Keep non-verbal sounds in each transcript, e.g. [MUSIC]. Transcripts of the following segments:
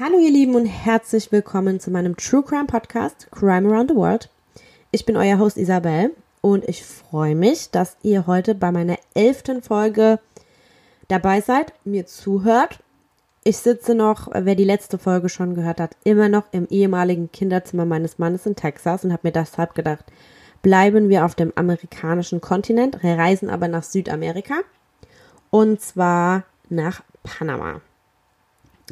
Hallo ihr Lieben und herzlich willkommen zu meinem True Crime Podcast Crime Around the World. Ich bin euer Host Isabel und ich freue mich, dass ihr heute bei meiner elften Folge dabei seid, mir zuhört. Ich sitze noch, wer die letzte Folge schon gehört hat, immer noch im ehemaligen Kinderzimmer meines Mannes in Texas und habe mir deshalb gedacht, bleiben wir auf dem amerikanischen Kontinent, reisen aber nach Südamerika und zwar nach Panama.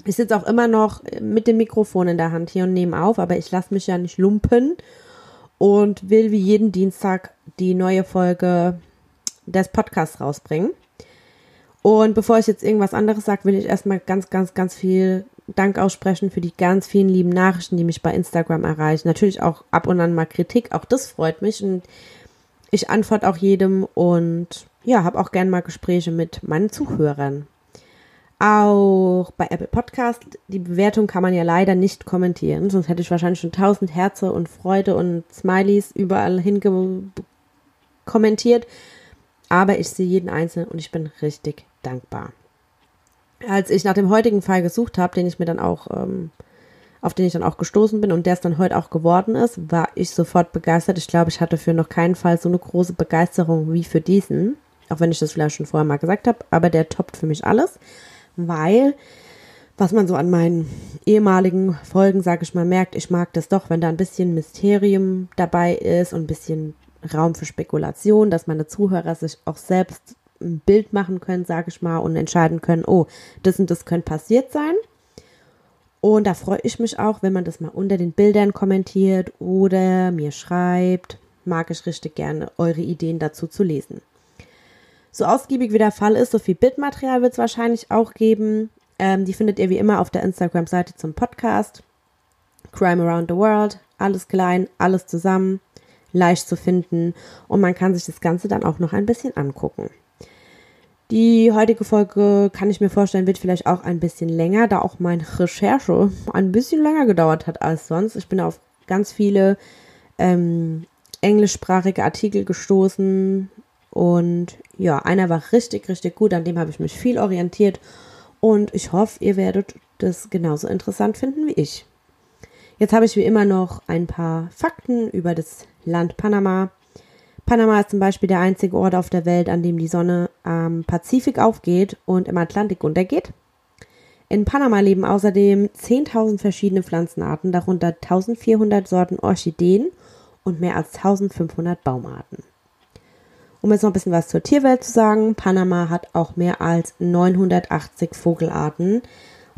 Ich sitze auch immer noch mit dem Mikrofon in der Hand hier und nehme auf, aber ich lasse mich ja nicht lumpen und will wie jeden Dienstag die neue Folge des Podcasts rausbringen. Und bevor ich jetzt irgendwas anderes sage, will ich erstmal ganz, ganz, ganz viel Dank aussprechen für die ganz vielen lieben Nachrichten, die mich bei Instagram erreichen. Natürlich auch ab und an mal Kritik, auch das freut mich und ich antworte auch jedem und ja, habe auch gern mal Gespräche mit meinen Zuhörern. Auch bei Apple Podcast, die Bewertung kann man ja leider nicht kommentieren, sonst hätte ich wahrscheinlich schon tausend Herze und Freude und Smileys überall hinge kommentiert. Aber ich sehe jeden einzelnen und ich bin richtig dankbar. Als ich nach dem heutigen Fall gesucht habe, den ich mir dann auch, ähm, auf den ich dann auch gestoßen bin und der es dann heute auch geworden ist, war ich sofort begeistert. Ich glaube, ich hatte für noch keinen Fall so eine große Begeisterung wie für diesen. Auch wenn ich das vielleicht schon vorher mal gesagt habe, aber der toppt für mich alles weil was man so an meinen ehemaligen Folgen, sage ich mal, merkt, ich mag das doch, wenn da ein bisschen Mysterium dabei ist und ein bisschen Raum für Spekulation, dass meine Zuhörer sich auch selbst ein Bild machen können, sage ich mal, und entscheiden können, oh, das und das könnte passiert sein. Und da freue ich mich auch, wenn man das mal unter den Bildern kommentiert oder mir schreibt. Mag ich richtig gerne, eure Ideen dazu zu lesen. So ausgiebig wie der Fall ist, so viel Bildmaterial wird es wahrscheinlich auch geben. Ähm, die findet ihr wie immer auf der Instagram-Seite zum Podcast. Crime Around the World. Alles klein, alles zusammen, leicht zu finden und man kann sich das Ganze dann auch noch ein bisschen angucken. Die heutige Folge kann ich mir vorstellen, wird vielleicht auch ein bisschen länger, da auch meine Recherche ein bisschen länger gedauert hat als sonst. Ich bin auf ganz viele ähm, englischsprachige Artikel gestoßen, und ja, einer war richtig, richtig gut, an dem habe ich mich viel orientiert und ich hoffe, ihr werdet das genauso interessant finden wie ich. Jetzt habe ich wie immer noch ein paar Fakten über das Land Panama. Panama ist zum Beispiel der einzige Ort auf der Welt, an dem die Sonne am Pazifik aufgeht und im Atlantik untergeht. In Panama leben außerdem 10.000 verschiedene Pflanzenarten, darunter 1.400 Sorten Orchideen und mehr als 1.500 Baumarten. Um jetzt noch ein bisschen was zur Tierwelt zu sagen, Panama hat auch mehr als 980 Vogelarten.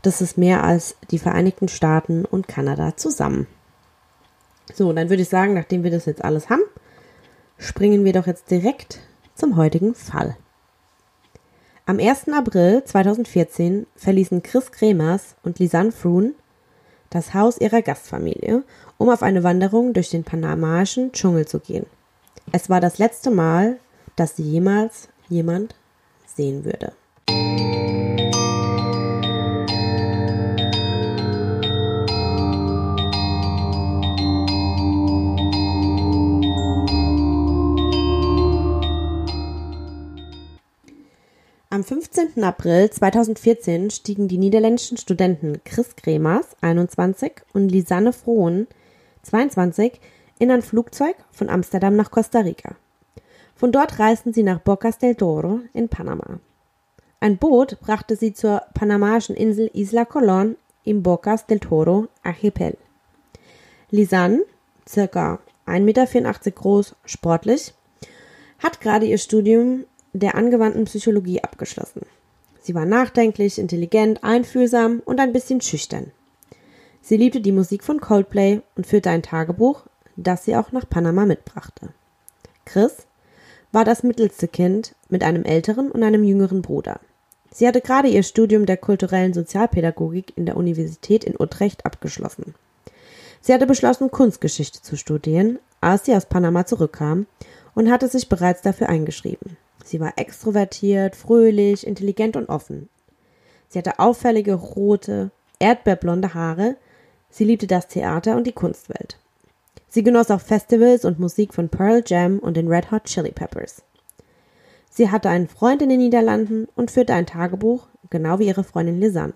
Das ist mehr als die Vereinigten Staaten und Kanada zusammen. So, dann würde ich sagen, nachdem wir das jetzt alles haben, springen wir doch jetzt direkt zum heutigen Fall. Am 1. April 2014 verließen Chris Kremers und Lisanne Froon das Haus ihrer Gastfamilie, um auf eine Wanderung durch den panamaischen Dschungel zu gehen. Es war das letzte Mal, das jemals jemand sehen würde. Am 15. April 2014 stiegen die niederländischen Studenten Chris Kremers, 21, und Lisanne Frohn, 22, in ein Flugzeug von Amsterdam nach Costa Rica. Von dort reisten sie nach Bocas del Toro in Panama. Ein Boot brachte sie zur panamaischen Insel Isla Colón im Bocas del Toro Archipel. Lisanne, circa 1,84 Meter groß, sportlich, hat gerade ihr Studium der angewandten Psychologie abgeschlossen. Sie war nachdenklich, intelligent, einfühlsam und ein bisschen schüchtern. Sie liebte die Musik von Coldplay und führte ein Tagebuch, das sie auch nach Panama mitbrachte. Chris war das mittelste Kind mit einem älteren und einem jüngeren Bruder. Sie hatte gerade ihr Studium der kulturellen Sozialpädagogik in der Universität in Utrecht abgeschlossen. Sie hatte beschlossen, Kunstgeschichte zu studieren, als sie aus Panama zurückkam und hatte sich bereits dafür eingeschrieben. Sie war extrovertiert, fröhlich, intelligent und offen. Sie hatte auffällige rote, erdbeerblonde Haare. Sie liebte das Theater und die Kunstwelt. Sie genoss auch Festivals und Musik von Pearl Jam und den Red Hot Chili Peppers. Sie hatte einen Freund in den Niederlanden und führte ein Tagebuch, genau wie ihre Freundin Lisanne.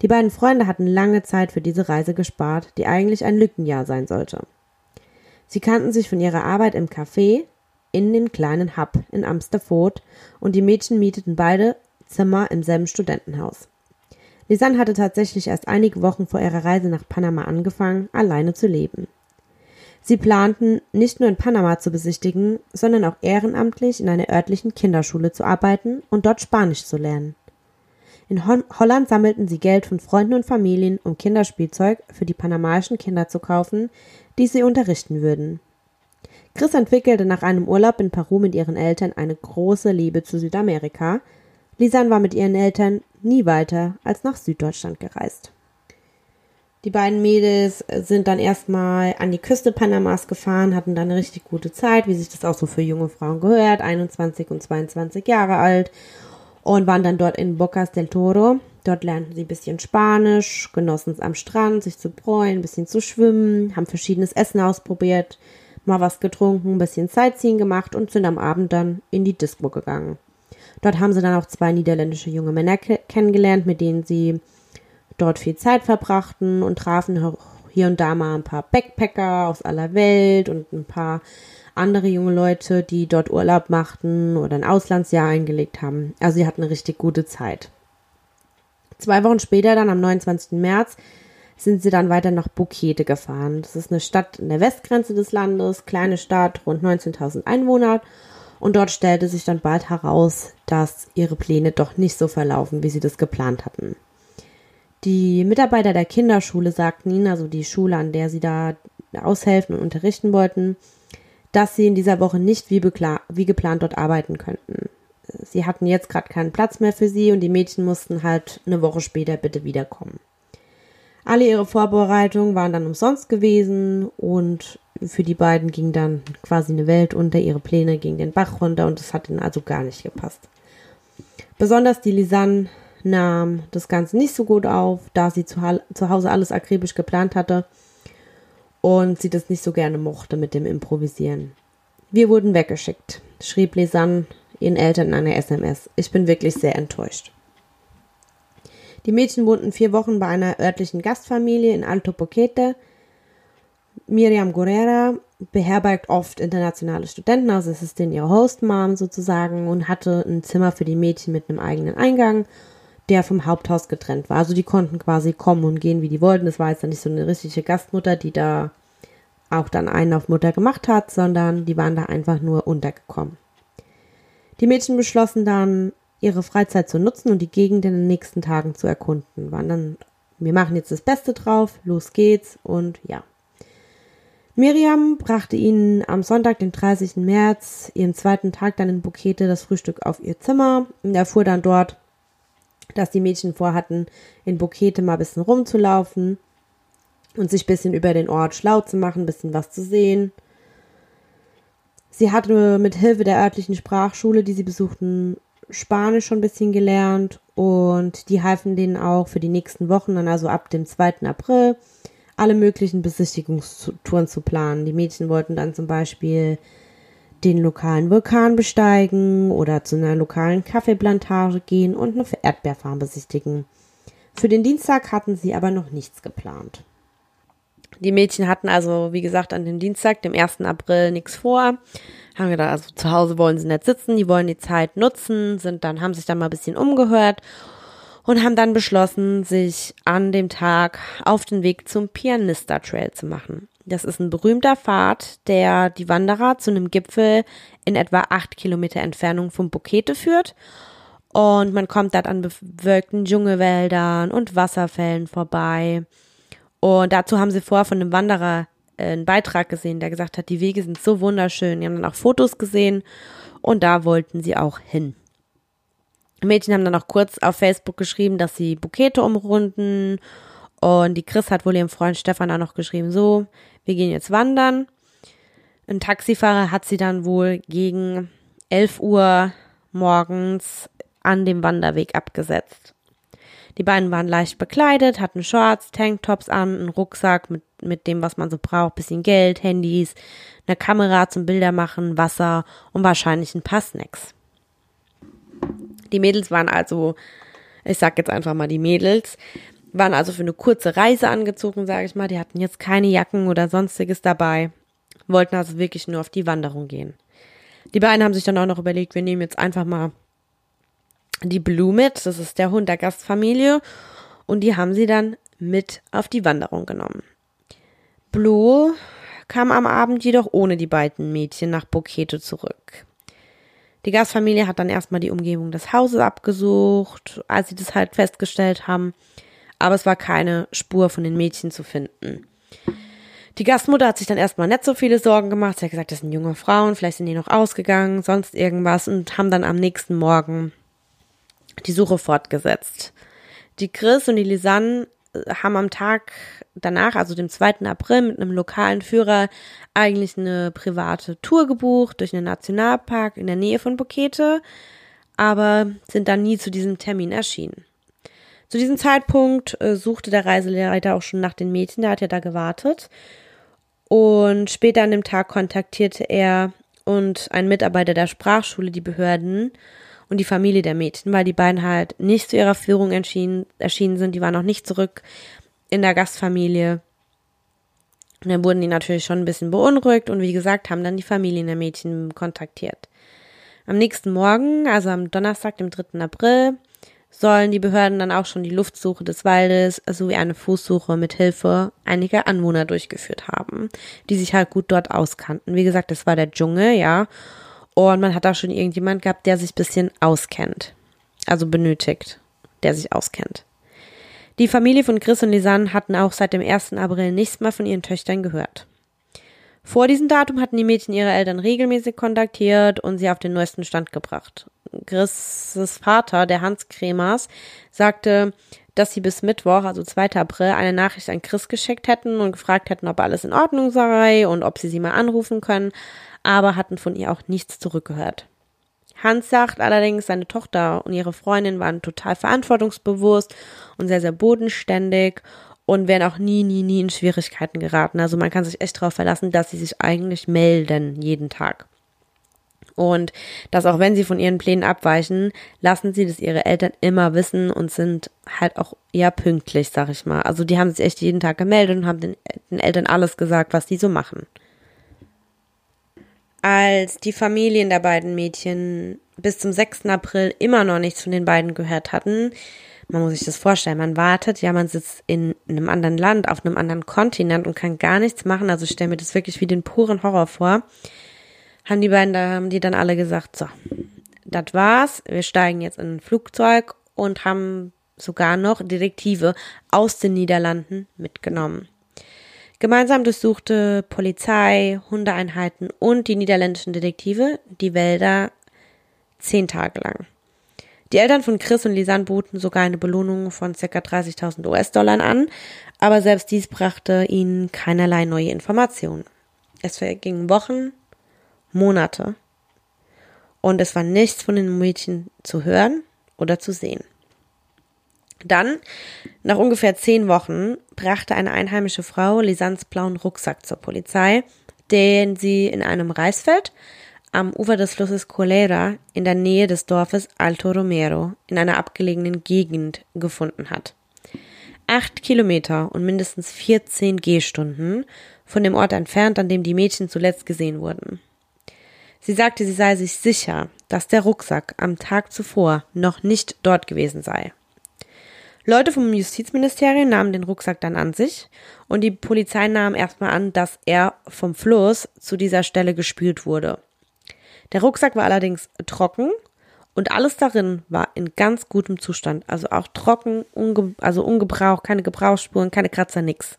Die beiden Freunde hatten lange Zeit für diese Reise gespart, die eigentlich ein Lückenjahr sein sollte. Sie kannten sich von ihrer Arbeit im Café in den kleinen Hub in Amsterford und die Mädchen mieteten beide Zimmer im selben Studentenhaus. Lisanne hatte tatsächlich erst einige Wochen vor ihrer Reise nach Panama angefangen, alleine zu leben. Sie planten, nicht nur in Panama zu besichtigen, sondern auch ehrenamtlich in einer örtlichen Kinderschule zu arbeiten und dort Spanisch zu lernen. In Holland sammelten sie Geld von Freunden und Familien, um Kinderspielzeug für die panamaischen Kinder zu kaufen, die sie unterrichten würden. Chris entwickelte nach einem Urlaub in Peru mit ihren Eltern eine große Liebe zu Südamerika. Lisanne war mit ihren Eltern nie weiter als nach Süddeutschland gereist. Die beiden Mädels sind dann erstmal an die Küste Panamas gefahren, hatten dann eine richtig gute Zeit, wie sich das auch so für junge Frauen gehört, 21 und 22 Jahre alt und waren dann dort in Bocas del Toro. Dort lernten sie ein bisschen Spanisch, genossen es am Strand, sich zu bräuen, ein bisschen zu schwimmen, haben verschiedenes Essen ausprobiert, mal was getrunken, ein bisschen Sightseeing gemacht und sind am Abend dann in die Disco gegangen. Dort haben sie dann auch zwei niederländische junge Männer kennengelernt, mit denen sie dort viel Zeit verbrachten und trafen hier und da mal ein paar Backpacker aus aller Welt und ein paar andere junge Leute, die dort Urlaub machten oder ein Auslandsjahr eingelegt haben. Also sie hatten eine richtig gute Zeit. Zwei Wochen später, dann am 29. März, sind sie dann weiter nach Bukete gefahren. Das ist eine Stadt in der Westgrenze des Landes, kleine Stadt, rund 19.000 Einwohner. Und dort stellte sich dann bald heraus, dass ihre Pläne doch nicht so verlaufen, wie sie das geplant hatten. Die Mitarbeiter der Kinderschule sagten ihnen, also die Schule, an der sie da aushelfen und unterrichten wollten, dass sie in dieser Woche nicht wie, wie geplant dort arbeiten könnten. Sie hatten jetzt gerade keinen Platz mehr für sie und die Mädchen mussten halt eine Woche später bitte wiederkommen. Alle ihre Vorbereitungen waren dann umsonst gewesen und für die beiden ging dann quasi eine Welt unter, ihre Pläne gingen den Bach runter und es hat ihnen also gar nicht gepasst. Besonders die Lisanne nahm das Ganze nicht so gut auf, da sie zu, zu Hause alles akribisch geplant hatte und sie das nicht so gerne mochte mit dem Improvisieren. Wir wurden weggeschickt, schrieb Lisanne ihren Eltern in einer SMS. Ich bin wirklich sehr enttäuscht. Die Mädchen wohnten vier Wochen bei einer örtlichen Gastfamilie in Alto Boquete. Miriam Guerrera beherbergt oft internationale Studenten, also es ist denn ihre Hostmom sozusagen und hatte ein Zimmer für die Mädchen mit einem eigenen Eingang, der vom Haupthaus getrennt war. Also die konnten quasi kommen und gehen, wie die wollten. Das war jetzt nicht so eine richtige Gastmutter, die da auch dann einen auf Mutter gemacht hat, sondern die waren da einfach nur untergekommen. Die Mädchen beschlossen dann, ihre Freizeit zu nutzen und die Gegend in den nächsten Tagen zu erkunden. Waren dann, wir machen jetzt das Beste drauf, los geht's und ja. Miriam brachte ihnen am Sonntag, den 30. März, ihren zweiten Tag dann in Bukete das Frühstück auf ihr Zimmer und erfuhr dann dort, dass die Mädchen vorhatten, in Bukete mal ein bisschen rumzulaufen und sich ein bisschen über den Ort schlau zu machen, ein bisschen was zu sehen. Sie hatte mit Hilfe der örtlichen Sprachschule, die sie besuchten, Spanisch schon ein bisschen gelernt und die halfen denen auch für die nächsten Wochen, dann also ab dem 2. April, alle möglichen Besichtigungstouren zu planen. Die Mädchen wollten dann zum Beispiel den lokalen Vulkan besteigen oder zu einer lokalen Kaffeeplantage gehen und eine Erdbeerfarm besichtigen. Für den Dienstag hatten sie aber noch nichts geplant. Die Mädchen hatten also, wie gesagt, an dem Dienstag, dem 1. April, nichts vor. Haben gedacht, also zu Hause wollen sie nicht sitzen, die wollen die Zeit nutzen, sind dann, haben sich dann mal ein bisschen umgehört und haben dann beschlossen, sich an dem Tag auf den Weg zum Pianista Trail zu machen. Das ist ein berühmter Pfad, der die Wanderer zu einem Gipfel in etwa acht Kilometer Entfernung vom Bukete führt. Und man kommt dort an bewölkten Dschungelwäldern und Wasserfällen vorbei. Und dazu haben sie vorher von einem Wanderer äh, einen Beitrag gesehen, der gesagt hat, die Wege sind so wunderschön. Die haben dann auch Fotos gesehen und da wollten sie auch hin. Mädchen haben dann auch kurz auf Facebook geschrieben, dass sie Bukete umrunden. Und die Chris hat wohl ihrem Freund Stefan auch noch geschrieben, so, wir gehen jetzt wandern. Ein Taxifahrer hat sie dann wohl gegen 11 Uhr morgens an dem Wanderweg abgesetzt. Die beiden waren leicht bekleidet, hatten Shorts, Tanktops an, einen Rucksack mit, mit dem, was man so braucht, bisschen Geld, Handys, eine Kamera zum Bildermachen, Wasser und wahrscheinlich ein paar Snacks. Die Mädels waren also, ich sag jetzt einfach mal die Mädels, waren also für eine kurze Reise angezogen, sage ich mal. Die hatten jetzt keine Jacken oder sonstiges dabei, wollten also wirklich nur auf die Wanderung gehen. Die beiden haben sich dann auch noch überlegt, wir nehmen jetzt einfach mal die Blue mit, das ist der Hund der Gastfamilie, und die haben sie dann mit auf die Wanderung genommen. Blue kam am Abend jedoch ohne die beiden Mädchen nach Bokete zurück. Die Gastfamilie hat dann erstmal die Umgebung des Hauses abgesucht, als sie das halt festgestellt haben, aber es war keine Spur von den Mädchen zu finden. Die Gastmutter hat sich dann erstmal nicht so viele Sorgen gemacht. Sie hat gesagt, das sind junge Frauen, vielleicht sind die noch ausgegangen, sonst irgendwas und haben dann am nächsten Morgen die Suche fortgesetzt. Die Chris und die Lisanne äh, haben am Tag danach, also dem 2. April, mit einem lokalen Führer eigentlich eine private Tour gebucht durch einen Nationalpark in der Nähe von Bokete, aber sind dann nie zu diesem Termin erschienen. Zu diesem Zeitpunkt äh, suchte der Reiseleiter auch schon nach den Mädchen, der hat ja da gewartet. Und später an dem Tag kontaktierte er und ein Mitarbeiter der Sprachschule die Behörden und die Familie der Mädchen, weil die beiden halt nicht zu ihrer Führung erschienen, erschienen sind. Die waren noch nicht zurück in der Gastfamilie. Und dann wurden die natürlich schon ein bisschen beunruhigt und wie gesagt, haben dann die Familien der Mädchen kontaktiert. Am nächsten Morgen, also am Donnerstag, dem 3. April, sollen die Behörden dann auch schon die Luftsuche des Waldes sowie eine Fußsuche mit Hilfe einiger Anwohner durchgeführt haben, die sich halt gut dort auskannten. Wie gesagt, das war der Dschungel, ja. Und man hat da schon irgendjemand gehabt, der sich bisschen auskennt. Also benötigt, der sich auskennt. Die Familie von Chris und Lisanne hatten auch seit dem 1. April nichts mehr von ihren Töchtern gehört. Vor diesem Datum hatten die Mädchen ihre Eltern regelmäßig kontaktiert und sie auf den neuesten Stand gebracht. Chris' Vater, der Hans Kremers, sagte, dass sie bis Mittwoch, also 2. April, eine Nachricht an Chris geschickt hätten und gefragt hätten, ob alles in Ordnung sei und ob sie sie mal anrufen können aber hatten von ihr auch nichts zurückgehört. Hans sagt allerdings, seine Tochter und ihre Freundin waren total verantwortungsbewusst und sehr, sehr bodenständig und wären auch nie, nie, nie in Schwierigkeiten geraten. Also man kann sich echt darauf verlassen, dass sie sich eigentlich melden jeden Tag. Und dass auch wenn sie von ihren Plänen abweichen, lassen sie das ihre Eltern immer wissen und sind halt auch eher pünktlich, sag ich mal. Also die haben sich echt jeden Tag gemeldet und haben den, den Eltern alles gesagt, was die so machen. Als die Familien der beiden Mädchen bis zum 6. April immer noch nichts von den beiden gehört hatten, man muss sich das vorstellen, man wartet, ja, man sitzt in, einem anderen Land, auf einem anderen Kontinent und kann gar nichts machen, also ich stelle mir das wirklich wie den puren Horror vor, haben die beiden, da haben die dann alle gesagt, so, das war's, wir steigen jetzt in ein Flugzeug und haben sogar noch Detektive aus den Niederlanden mitgenommen. Gemeinsam durchsuchte Polizei, Hundeeinheiten und die niederländischen Detektive die Wälder zehn Tage lang. Die Eltern von Chris und Lisanne boten sogar eine Belohnung von ca. 30.000 US-Dollar an, aber selbst dies brachte ihnen keinerlei neue Informationen. Es vergingen Wochen, Monate und es war nichts von den Mädchen zu hören oder zu sehen. Dann, nach ungefähr zehn Wochen, brachte eine einheimische Frau Lisans blauen Rucksack zur Polizei, den sie in einem Reisfeld am Ufer des Flusses Colera in der Nähe des Dorfes Alto Romero in einer abgelegenen Gegend gefunden hat. Acht Kilometer und mindestens 14 Gehstunden von dem Ort entfernt, an dem die Mädchen zuletzt gesehen wurden. Sie sagte, sie sei sich sicher, dass der Rucksack am Tag zuvor noch nicht dort gewesen sei. Leute vom Justizministerium nahmen den Rucksack dann an sich und die Polizei nahm erstmal an, dass er vom Fluss zu dieser Stelle gespült wurde. Der Rucksack war allerdings trocken und alles darin war in ganz gutem Zustand, also auch trocken, unge also ungebraucht, keine Gebrauchsspuren, keine Kratzer, nix.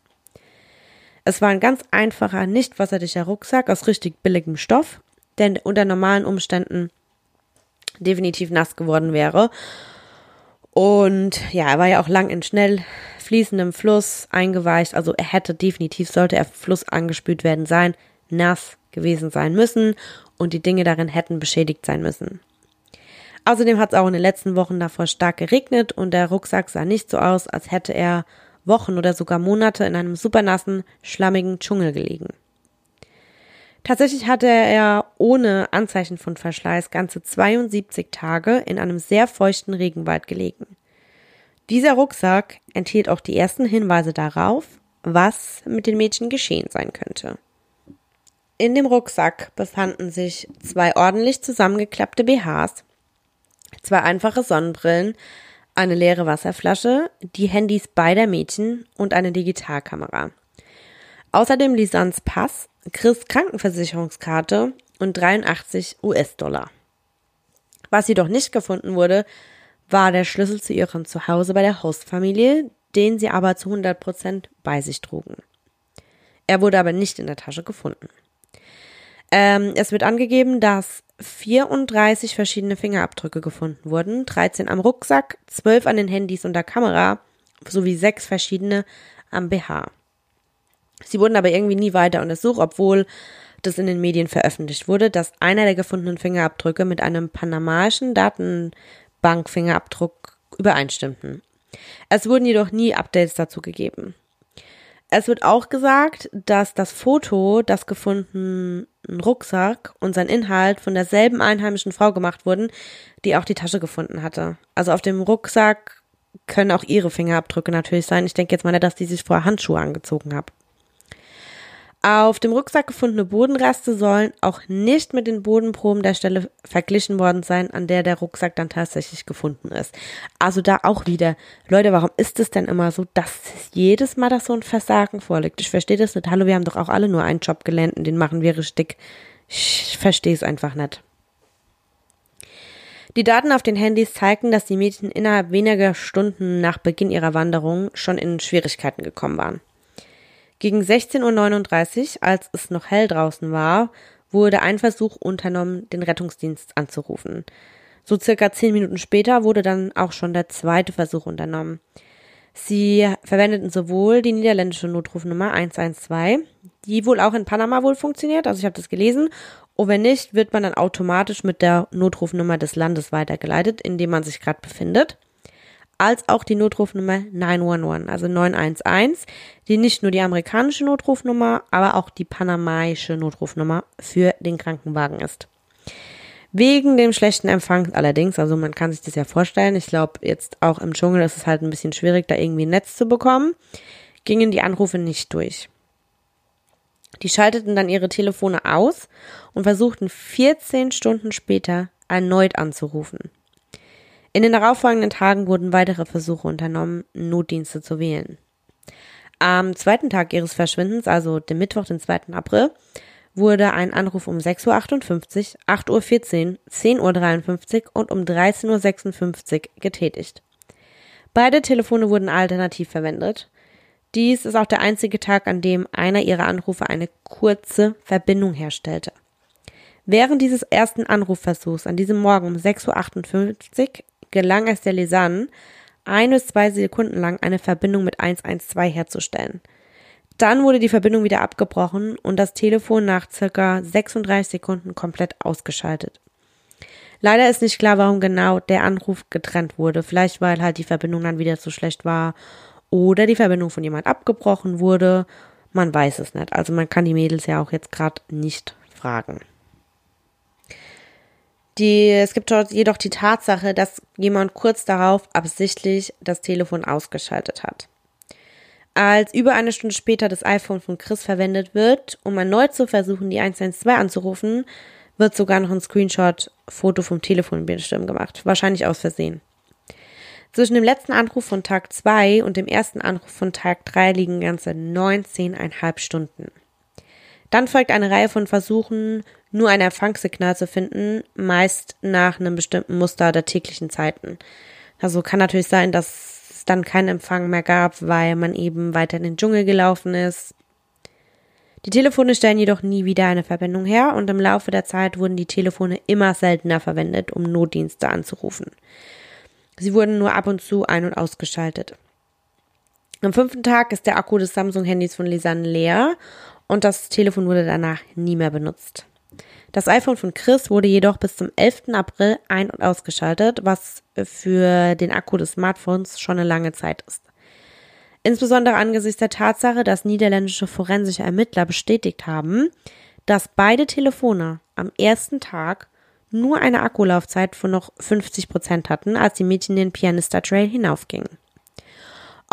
Es war ein ganz einfacher, nicht wasserdichter Rucksack aus richtig billigem Stoff, der unter normalen Umständen definitiv nass geworden wäre und ja, er war ja auch lang in schnell fließendem Fluss eingeweicht. Also er hätte definitiv, sollte er Fluss angespült werden sein, nass gewesen sein müssen und die Dinge darin hätten beschädigt sein müssen. Außerdem hat es auch in den letzten Wochen davor stark geregnet und der Rucksack sah nicht so aus, als hätte er Wochen oder sogar Monate in einem supernassen, schlammigen Dschungel gelegen. Tatsächlich hatte er ohne Anzeichen von Verschleiß ganze 72 Tage in einem sehr feuchten Regenwald gelegen. Dieser Rucksack enthielt auch die ersten Hinweise darauf, was mit den Mädchen geschehen sein könnte. In dem Rucksack befanden sich zwei ordentlich zusammengeklappte BHs, zwei einfache Sonnenbrillen, eine leere Wasserflasche, die Handys beider Mädchen und eine Digitalkamera. Außerdem Lisans Pass, Chris Krankenversicherungskarte und 83 US-Dollar. Was jedoch nicht gefunden wurde, war der Schlüssel zu ihrem Zuhause bei der Hostfamilie, den sie aber zu 100 Prozent bei sich trugen. Er wurde aber nicht in der Tasche gefunden. Ähm, es wird angegeben, dass 34 verschiedene Fingerabdrücke gefunden wurden, 13 am Rucksack, 12 an den Handys und der Kamera sowie sechs verschiedene am BH. Sie wurden aber irgendwie nie weiter untersucht, obwohl das in den Medien veröffentlicht wurde, dass einer der gefundenen Fingerabdrücke mit einem panamaischen Datenbankfingerabdruck übereinstimmten. Es wurden jedoch nie Updates dazu gegeben. Es wird auch gesagt, dass das Foto, das gefundenen Rucksack und sein Inhalt von derselben einheimischen Frau gemacht wurden, die auch die Tasche gefunden hatte. Also auf dem Rucksack können auch ihre Fingerabdrücke natürlich sein. Ich denke jetzt mal dass die sich vorher Handschuhe angezogen hat. Auf dem Rucksack gefundene Bodenreste sollen auch nicht mit den Bodenproben der Stelle verglichen worden sein, an der der Rucksack dann tatsächlich gefunden ist. Also da auch wieder, Leute, warum ist es denn immer so, dass jedes Mal das so ein Versagen vorliegt? Ich verstehe das nicht. Hallo, wir haben doch auch alle nur einen Job gelernt und den machen wir richtig. Ich verstehe es einfach nicht. Die Daten auf den Handys zeigten, dass die Mädchen innerhalb weniger Stunden nach Beginn ihrer Wanderung schon in Schwierigkeiten gekommen waren. Gegen 16.39 Uhr, als es noch hell draußen war, wurde ein Versuch unternommen, den Rettungsdienst anzurufen. So circa zehn Minuten später wurde dann auch schon der zweite Versuch unternommen. Sie verwendeten sowohl die niederländische Notrufnummer 112, die wohl auch in Panama wohl funktioniert, also ich habe das gelesen, und wenn nicht, wird man dann automatisch mit der Notrufnummer des Landes weitergeleitet, in dem man sich gerade befindet als auch die Notrufnummer 911, also 911, die nicht nur die amerikanische Notrufnummer, aber auch die panamaische Notrufnummer für den Krankenwagen ist. Wegen dem schlechten Empfang allerdings, also man kann sich das ja vorstellen, ich glaube jetzt auch im Dschungel ist es halt ein bisschen schwierig, da irgendwie ein Netz zu bekommen, gingen die Anrufe nicht durch. Die schalteten dann ihre Telefone aus und versuchten 14 Stunden später erneut anzurufen. In den darauffolgenden Tagen wurden weitere Versuche unternommen, Notdienste zu wählen. Am zweiten Tag ihres Verschwindens, also dem Mittwoch, den 2. April, wurde ein Anruf um 6.58 Uhr, 8.14 Uhr, 10.53 Uhr und um 13.56 Uhr getätigt. Beide Telefone wurden alternativ verwendet. Dies ist auch der einzige Tag, an dem einer ihrer Anrufe eine kurze Verbindung herstellte. Während dieses ersten Anrufversuchs an diesem Morgen um 6.58 Uhr gelang es der Lisanne, ein bis zwei Sekunden lang eine Verbindung mit 112 herzustellen. Dann wurde die Verbindung wieder abgebrochen und das Telefon nach circa 36 Sekunden komplett ausgeschaltet. Leider ist nicht klar, warum genau der Anruf getrennt wurde. Vielleicht weil halt die Verbindung dann wieder zu schlecht war oder die Verbindung von jemand abgebrochen wurde. Man weiß es nicht. Also man kann die Mädels ja auch jetzt gerade nicht fragen. Die, es gibt dort jedoch die Tatsache, dass jemand kurz darauf absichtlich das Telefon ausgeschaltet hat. Als über eine Stunde später das iPhone von Chris verwendet wird, um erneut zu versuchen, die 112 anzurufen, wird sogar noch ein Screenshot-Foto vom Telefonbildschirm gemacht. Wahrscheinlich aus Versehen. Zwischen dem letzten Anruf von Tag 2 und dem ersten Anruf von Tag 3 liegen ganze 19,5 Stunden. Dann folgt eine Reihe von Versuchen, nur ein Empfangssignal zu finden, meist nach einem bestimmten Muster der täglichen Zeiten. Also kann natürlich sein, dass es dann keinen Empfang mehr gab, weil man eben weiter in den Dschungel gelaufen ist. Die Telefone stellen jedoch nie wieder eine Verbindung her und im Laufe der Zeit wurden die Telefone immer seltener verwendet, um Notdienste anzurufen. Sie wurden nur ab und zu ein- und ausgeschaltet. Am fünften Tag ist der Akku des Samsung-Handys von Lisanne leer und das Telefon wurde danach nie mehr benutzt. Das iPhone von Chris wurde jedoch bis zum 11. April ein- und ausgeschaltet, was für den Akku des Smartphones schon eine lange Zeit ist. Insbesondere angesichts der Tatsache, dass niederländische forensische Ermittler bestätigt haben, dass beide Telefone am ersten Tag nur eine Akkulaufzeit von noch 50 Prozent hatten, als die Mädchen den Pianista Trail hinaufgingen.